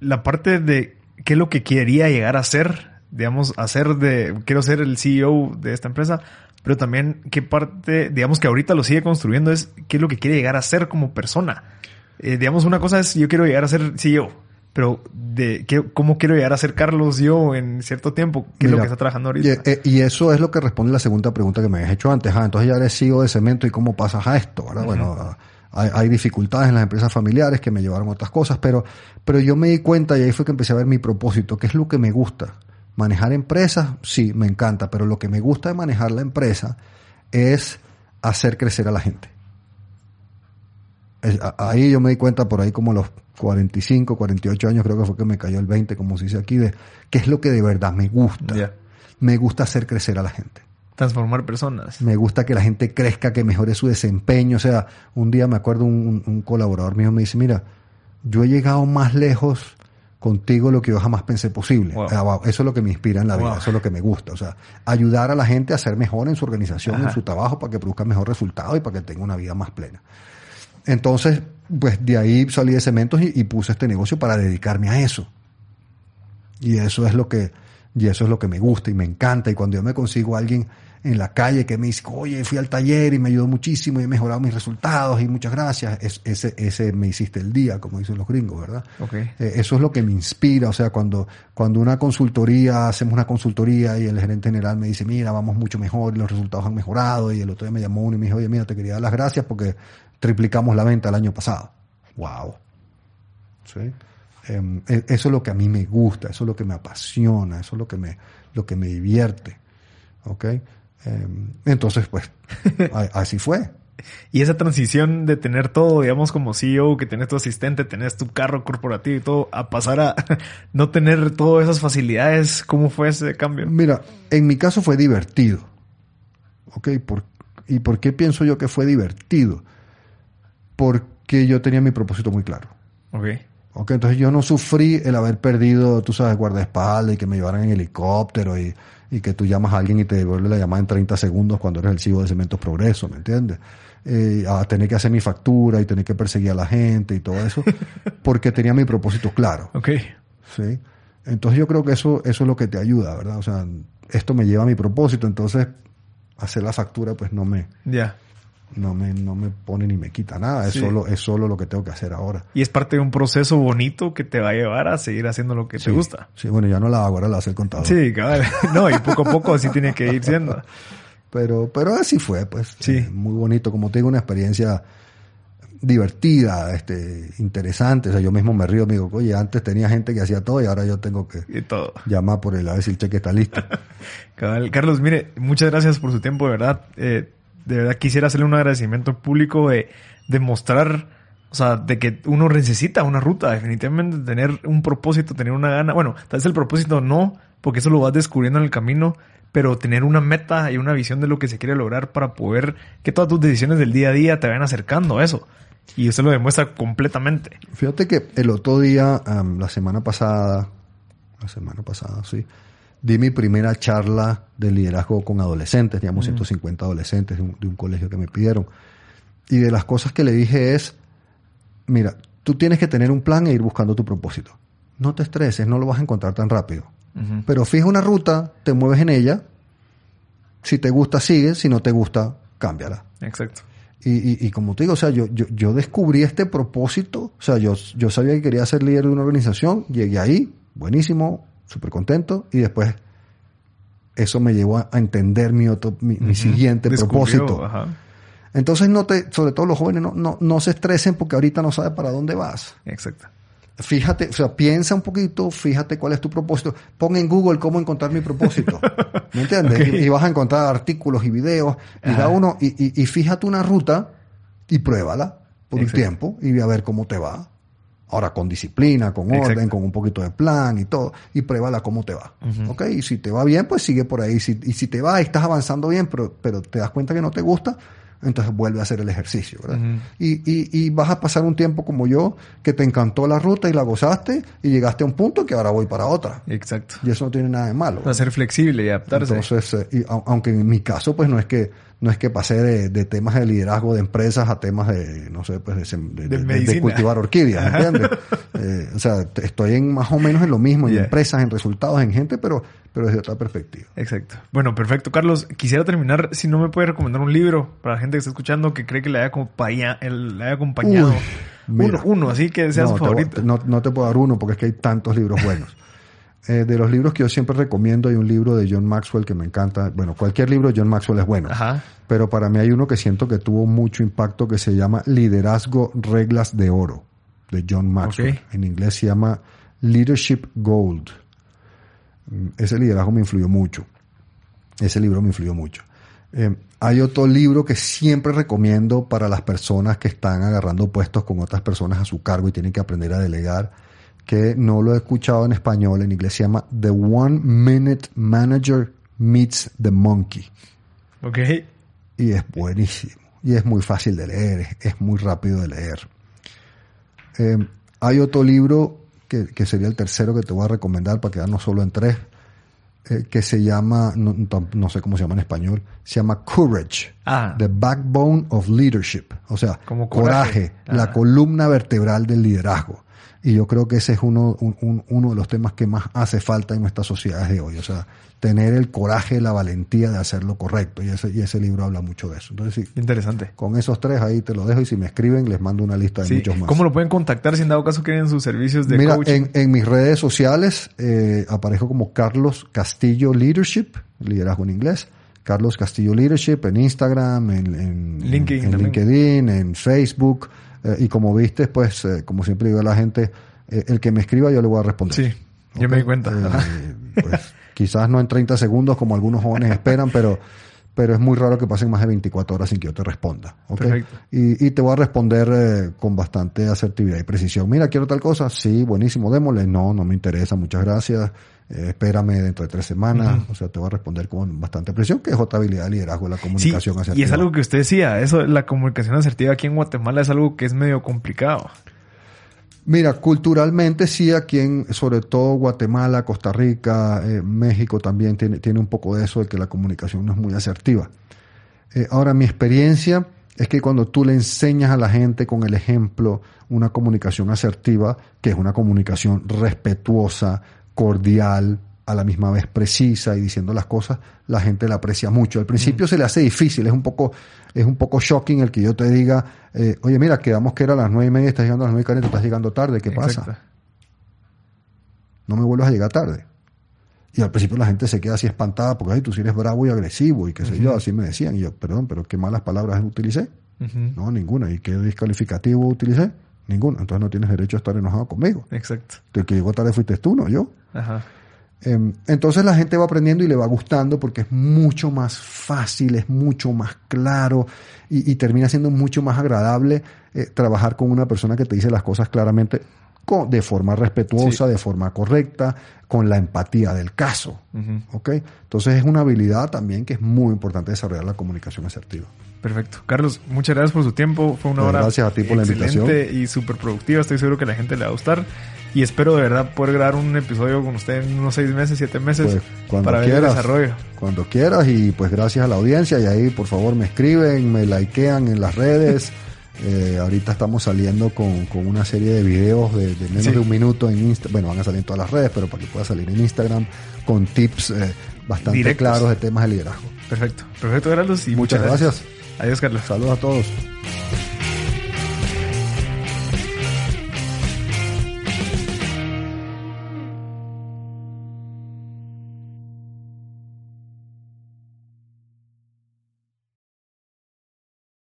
la parte de qué es lo que quería llegar a ser digamos, hacer de, quiero ser el CEO de esta empresa, pero también qué parte, digamos, que ahorita lo sigue construyendo es qué es lo que quiere llegar a ser como persona. Eh, digamos, una cosa es yo quiero llegar a ser CEO, pero de qué, cómo quiero llegar a ser Carlos yo en cierto tiempo, qué es lo que está trabajando ahorita. Eh, y, eso es lo que responde la segunda pregunta que me habías hecho antes. Ah, entonces ya eres CEO de cemento y cómo pasas a esto, ¿verdad? Bueno, hay, hay, dificultades en las empresas familiares que me llevaron a otras cosas, pero, pero yo me di cuenta y ahí fue que empecé a ver mi propósito, qué es lo que me gusta. Manejar empresas, sí, me encanta, pero lo que me gusta de manejar la empresa es hacer crecer a la gente. Ahí yo me di cuenta por ahí como los 45, 48 años, creo que fue que me cayó el 20, como se dice aquí, de qué es lo que de verdad me gusta. Me gusta hacer crecer a la gente. Transformar personas. Me gusta que la gente crezca, que mejore su desempeño. O sea, un día me acuerdo un, un colaborador mío me dice, mira, yo he llegado más lejos contigo lo que yo jamás pensé posible. Ah, eso es lo que me inspira en la vida, eso es lo que me gusta. O sea, ayudar a la gente a ser mejor en su organización, en su trabajo, para que produzca mejor resultado y para que tenga una vida más plena. Entonces, pues de ahí salí de cementos y, puse este negocio para dedicarme a eso. Y eso es lo que, y eso es lo que me gusta y me encanta. Y cuando yo me consigo a alguien en la calle que me dice, oye, fui al taller y me ayudó muchísimo y he mejorado mis resultados y muchas gracias. ese, ese me hiciste el día, como dicen los gringos, ¿verdad? Okay. Eh, eso es lo que me inspira. O sea, cuando, cuando una consultoría, hacemos una consultoría y el gerente general me dice, mira, vamos mucho mejor y los resultados han mejorado. Y el otro día me llamó uno y me dijo, oye, mira, te quería dar las gracias porque triplicamos la venta el año pasado. ¡Wow! ¿Sí? Em, e, eso es lo que a mí me gusta, eso es lo que me apasiona, eso es lo que me, lo que me divierte. ¿Ok? Em, entonces, pues, <laughs> así fue. Y esa transición de tener todo, digamos, como CEO, que tenés tu asistente, tenés tu carro corporativo y todo, a pasar a <laughs> no tener todas esas facilidades, ¿cómo fue ese cambio? Mira, en mi caso fue divertido. ¿Ok? ¿Y por qué pienso yo que fue divertido? Porque yo tenía mi propósito muy claro. Ok. Ok, entonces yo no sufrí el haber perdido, tú sabes, guardaespaldas y que me llevaran en helicóptero y y que tú llamas a alguien y te devuelve la llamada en 30 segundos cuando eres el CEO de Cementos Progreso, ¿me entiendes? Eh, a tener que hacer mi factura y tener que perseguir a la gente y todo eso, <laughs> porque tenía mi propósito claro. Ok. Sí. Entonces yo creo que eso, eso es lo que te ayuda, ¿verdad? O sea, esto me lleva a mi propósito, entonces hacer la factura pues no me... Ya no me, no me pone ni me quita nada, es, solo, es solo lo que tengo que hacer ahora. Y es parte de un proceso bonito que te va a llevar a seguir haciendo lo que te gusta. Sí, bueno, ya no la hago, ahora la hace el contador. Sí, claro. <laughs> No, y poco a poco así tiene que ir siendo. Pero, pero así fue, pues. Sí. Eh, muy bonito, como te digo, una experiencia divertida, este, interesante. O sea, yo mismo me río, me digo, oye, antes tenía gente que hacía todo y ahora yo tengo que llamar por él a ver si el cheque está listo. <laughs> Carlos, mire, muchas gracias por su tiempo, de verdad. Eh, de verdad quisiera hacerle un agradecimiento público de, mostrar, o sea, de que uno necesita una ruta, definitivamente tener un propósito, tener una gana. Bueno, tal vez el propósito no, porque eso lo vas descubriendo en el camino, pero tener una meta y una visión de lo que se quiere lograr para poder que todas tus decisiones del día a día te vayan acercando a eso. Y usted lo demuestra completamente. Fíjate que el otro día, la semana pasada, la semana pasada, sí, di mi primera charla de liderazgo con adolescentes, digamos 150 mm. adolescentes de un, colegio que me pidieron. Y de las cosas que le dije es, mira, tú tienes que tener un plan e ir buscando tu propósito. No te estreses, no lo vas a encontrar tan rápido. Pero fija una ruta, te mueves en ella. Si te gusta, sigue. Si no te gusta, cámbiala. Exacto. Y, y, como te digo, o sea, yo, yo, yo descubrí este propósito. O sea, yo, yo sabía que quería ser líder de una organización. Llegué ahí, buenísimo, súper contento y después eso me llevó a, entender mi, otro, mi, siguiente propósito. Entonces, no te, sobre todo los jóvenes, no, no, no se estresen porque ahorita no sabes para dónde vas. Exacto. Fíjate, o sea, piensa un poquito, fíjate cuál es tu propósito. Pon en Google cómo encontrar mi propósito. ¿Me entiendes? <laughs> Y, vas a encontrar artículos y videos. Y da uno, y, y, fíjate una ruta y pruébala por un tiempo y a ver cómo te va. Ahora con disciplina, con orden, con un poquito de plan y todo, y pruébala cómo te va. ¿Ok? Y si te va bien, pues sigue por ahí. y si te va y estás avanzando bien, pero, pero te das cuenta que no te gusta, entonces vuelve a hacer el ejercicio. ¿verdad? y, y, y, vas a pasar un tiempo como yo, que te encantó la ruta y la gozaste y llegaste a un punto que ahora voy para otra. Exacto. Y eso no tiene nada de malo. Va a ser flexible y adaptarse. Entonces, eh, y, aunque en mi caso, pues no es que no es que pasé de, temas de liderazgo de empresas a temas de, no sé, pues de, de, cultivar orquídeas, ¿entiendes? <laughs> eh, o sea, estoy en más o menos en lo mismo, en empresas, en resultados, en gente, pero pero desde otra perspectiva. Exacto. Bueno, perfecto. Carlos, quisiera terminar, si no me puede recomendar un libro para la gente que está escuchando que cree que le haya, le haya acompañado. uno, uno, así que sea su favorito. no, no, te puedo dar uno porque es que hay tantos libros buenos. <laughs> Eh, de los libros que yo siempre recomiendo hay un libro de John Maxwell que me encanta. Bueno, cualquier libro de John Maxwell es bueno. Ajá. Pero para mí hay uno que siento que tuvo mucho impacto que se llama Liderazgo Reglas de Oro de John Maxwell. En inglés se llama Leadership Gold. Ese liderazgo me influyó mucho. Ese libro me influyó mucho. Eh, hay otro libro que siempre recomiendo para las personas que están agarrando puestos con otras personas a su cargo y tienen que aprender a delegar, que no lo he escuchado en español, en inglés se llama The One Minute Manager Meets the Monkey. Ok. Y es buenísimo. Y es muy fácil de leer, es, muy rápido de leer. Eh, hay otro libro que, sería el tercero que te voy a recomendar para quedarnos solo en tres, eh, que se llama, no, sé cómo se llama en español, se llama Courage, ah. The Backbone of Leadership, o sea, Como coraje, la ah. columna vertebral del liderazgo. Y yo creo que ese es uno, uno de los temas que más hace falta en nuestras sociedades de hoy. O sea, tener el coraje, la valentía de hacer lo correcto. Y ese, y ese libro habla mucho de eso. Entonces, sí. Interesante. Con esos tres ahí te lo dejo y si me escriben les mando una lista de muchos más. ¿Cómo lo pueden contactar si en dado caso quieren sus servicios de Mira, En, en mis redes sociales eh, aparezco como Carlos Castillo Leadership, liderazgo en inglés. Carlos Castillo Leadership en Instagram, en, en LinkedIn, en, LinkedIn, en Facebook. Eh, y como viste, pues, eh, como siempre digo a la gente, eh, el que me escriba yo le voy a responder. Sí, yo me di cuenta. pues, quizás no en 30 segundos como algunos jóvenes esperan, pero, pero es muy raro que pasen más de 24 horas sin que yo te responda. Perfecto. Y, y, te voy a responder con bastante asertividad y precisión. Mira, quiero tal cosa. Sí, buenísimo, démosle. No, no me interesa, muchas gracias. Espérame dentro de tres semanas. O sea, te voy a responder con bastante presión, que es otra habilidad de liderazgo, la comunicación asertiva. Y es algo que usted decía, eso, la comunicación asertiva aquí en Guatemala es algo que es medio complicado. Mira, culturalmente sí, aquí en, sobre todo Guatemala, Costa Rica, eh, México también tiene, tiene un poco de eso de que la comunicación no es muy asertiva. Eh, ahora, mi experiencia es que cuando tú le enseñas a la gente con el ejemplo una comunicación asertiva, que es una comunicación respetuosa, cordial, a la misma vez precisa y diciendo las cosas, la gente la aprecia mucho. Al principio mm. se le hace difícil, es un poco, es un poco shocking el que yo te diga, eh, oye, mira, quedamos que era a las nueve y media, estás llegando a las nueve y cuarenta, estás llegando tarde, ¿qué pasa? No me vuelvas a llegar tarde. Y al principio la gente se queda así espantada porque Ay, tú sí eres bravo y agresivo y qué sé yo, así me decían. Y yo, perdón, pero qué malas palabras utilicé. No, ninguna. ¿Y qué descalificativo utilicé? Ninguna. Entonces no tienes derecho a estar enojado conmigo. Exacto. El que llegó tarde fuiste tú, no yo. Ajá. Em, entonces la gente va aprendiendo y le va gustando porque es mucho más fácil, es mucho más claro y, termina siendo mucho más agradable eh, trabajar con una persona que te dice las cosas claramente de forma respetuosa, de forma correcta, con la empatía del caso. Entonces es una habilidad también que es muy importante desarrollar la comunicación asertiva. Perfecto. Carlos, muchas gracias por su tiempo. Fue una hora gracias a ti por la invitación. y súper productiva. Estoy seguro que a la gente le va a gustar. Y espero de verdad poder grabar un episodio con usted en unos seis meses, siete meses pues, para ver el desarrollo. Cuando quieras y pues gracias a la audiencia y ahí por favor me escriben, me likean en las redes. <laughs> Eh, ahorita estamos saliendo con, una serie de videos de, menos de un minuto en Instagram. Bueno, van a salir en todas las redes, pero para que pueda salir en Instagram con tips eh, bastante claros de temas de liderazgo. Perfecto. Perfecto, Carlos. Y muchas, gracias. Adiós, Carlos. Saludos a todos.